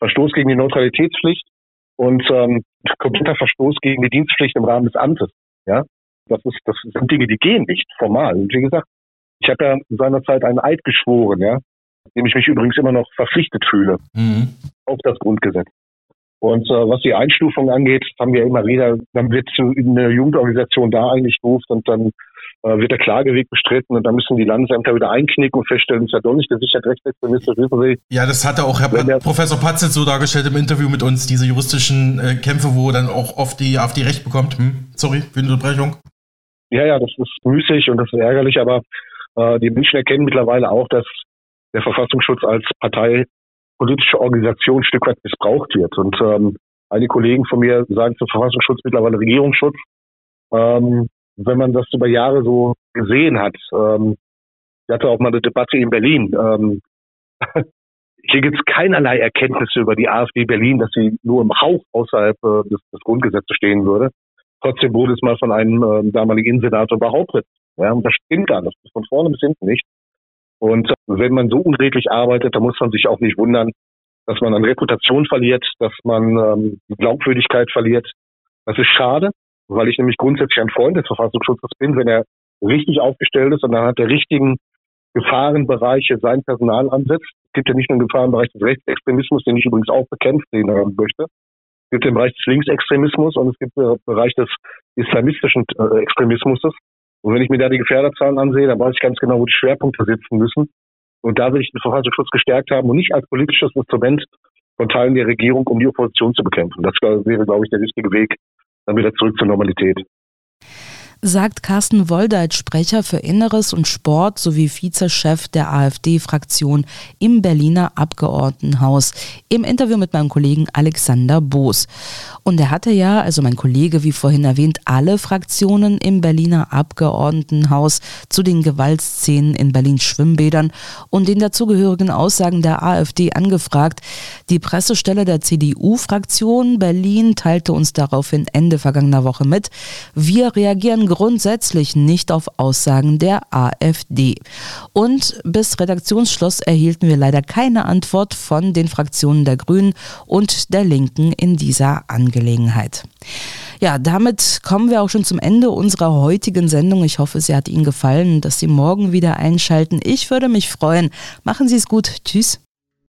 Speaker 14: Verstoß gegen die Neutralitätspflicht und ähm, kompletter Verstoß gegen die Dienstpflicht im Rahmen des Amtes. Ja, das ist, das sind Dinge, die gehen nicht formal. Und wie gesagt, Ich habe ja seinerzeit einen Eid geschworen, ja, dem ich mich übrigens immer noch verpflichtet fühle mhm. auf das Grundgesetz. Und äh, was die Einstufung angeht, haben wir immer wieder, dann wird eine Jugendorganisation da eingestuft und dann äh, wird der Klageweg bestritten und dann müssen die Landesämter wieder einknicken und feststellen, ist ja doch nicht gesichert rechtsextremistisch, wissen Sie.
Speaker 13: Ja, das hatte auch Herr der, Professor Patzelt so dargestellt im Interview mit uns, diese juristischen äh, Kämpfe, wo dann auch oft die AfD Recht bekommt. Hm? Sorry für die Unterbrechung.
Speaker 14: Ja, ja, das ist müßig und das ist ärgerlich, aber äh, die Menschen erkennen mittlerweile auch, dass der Verfassungsschutz als Partei politische Organisation ein Stück weit missbraucht wird. Und ähm, einige Kollegen von mir sagen zum Verfassungsschutz mittlerweile Regierungsschutz. Ähm, wenn man das über Jahre so gesehen hat, ähm, ich hatte auch mal eine Debatte in Berlin. Ähm, hier gibt es keinerlei Erkenntnisse über die AfD Berlin, dass sie nur im Hauch außerhalb äh, des, des Grundgesetzes stehen würde. Trotzdem wurde es mal von einem äh, damaligen Innensenator behauptet. Ja, und das stimmt gar nicht. Von vorne bis hinten nicht. Und wenn man so unredlich arbeitet, dann muss man sich auch nicht wundern, dass man an Reputation verliert, dass man ähm, Glaubwürdigkeit verliert. Das ist schade, weil ich nämlich grundsätzlich ein Freund des Verfassungsschutzes bin, wenn er richtig aufgestellt ist und dann hat der richtigen Gefahrenbereiche sein Personal ansetzt. Es gibt ja nicht nur einen Gefahrenbereich des Rechtsextremismus, den ich übrigens auch bekämpft sehen möchte. Es gibt den Bereich des Linksextremismus und es gibt den Bereich des islamistischen äh, Extremismus. Und wenn ich mir da die Gefährderzahlen ansehe, dann weiß ich ganz genau, wo die Schwerpunkte sitzen müssen. Und da will ich den Verfassungsschutz gestärkt haben und nicht als politisches Instrument von Teilen der Regierung, um die Opposition zu bekämpfen. Das wäre, glaube ich, der richtige Weg, dann wieder zurück zur Normalität
Speaker 3: sagt Carsten Woldeit, Sprecher für Inneres und Sport sowie Vizechef der AfD-Fraktion im Berliner Abgeordnetenhaus im Interview mit meinem Kollegen Alexander Boos. Und er hatte ja, also mein Kollege, wie vorhin erwähnt, alle Fraktionen im Berliner Abgeordnetenhaus zu den Gewaltszenen in Berlins Schwimmbädern und den dazugehörigen Aussagen der AfD angefragt. Die Pressestelle der CDU-Fraktion Berlin teilte uns daraufhin Ende vergangener Woche mit. Wir reagieren grundsätzlich nicht auf Aussagen der AfD. Und bis Redaktionsschluss erhielten wir leider keine Antwort von den Fraktionen der Grünen und der Linken in dieser Angelegenheit. Ja, damit kommen wir auch schon zum Ende unserer heutigen Sendung. Ich hoffe, sie hat Ihnen gefallen, dass Sie morgen wieder einschalten. Ich würde mich freuen. Machen Sie es gut. Tschüss.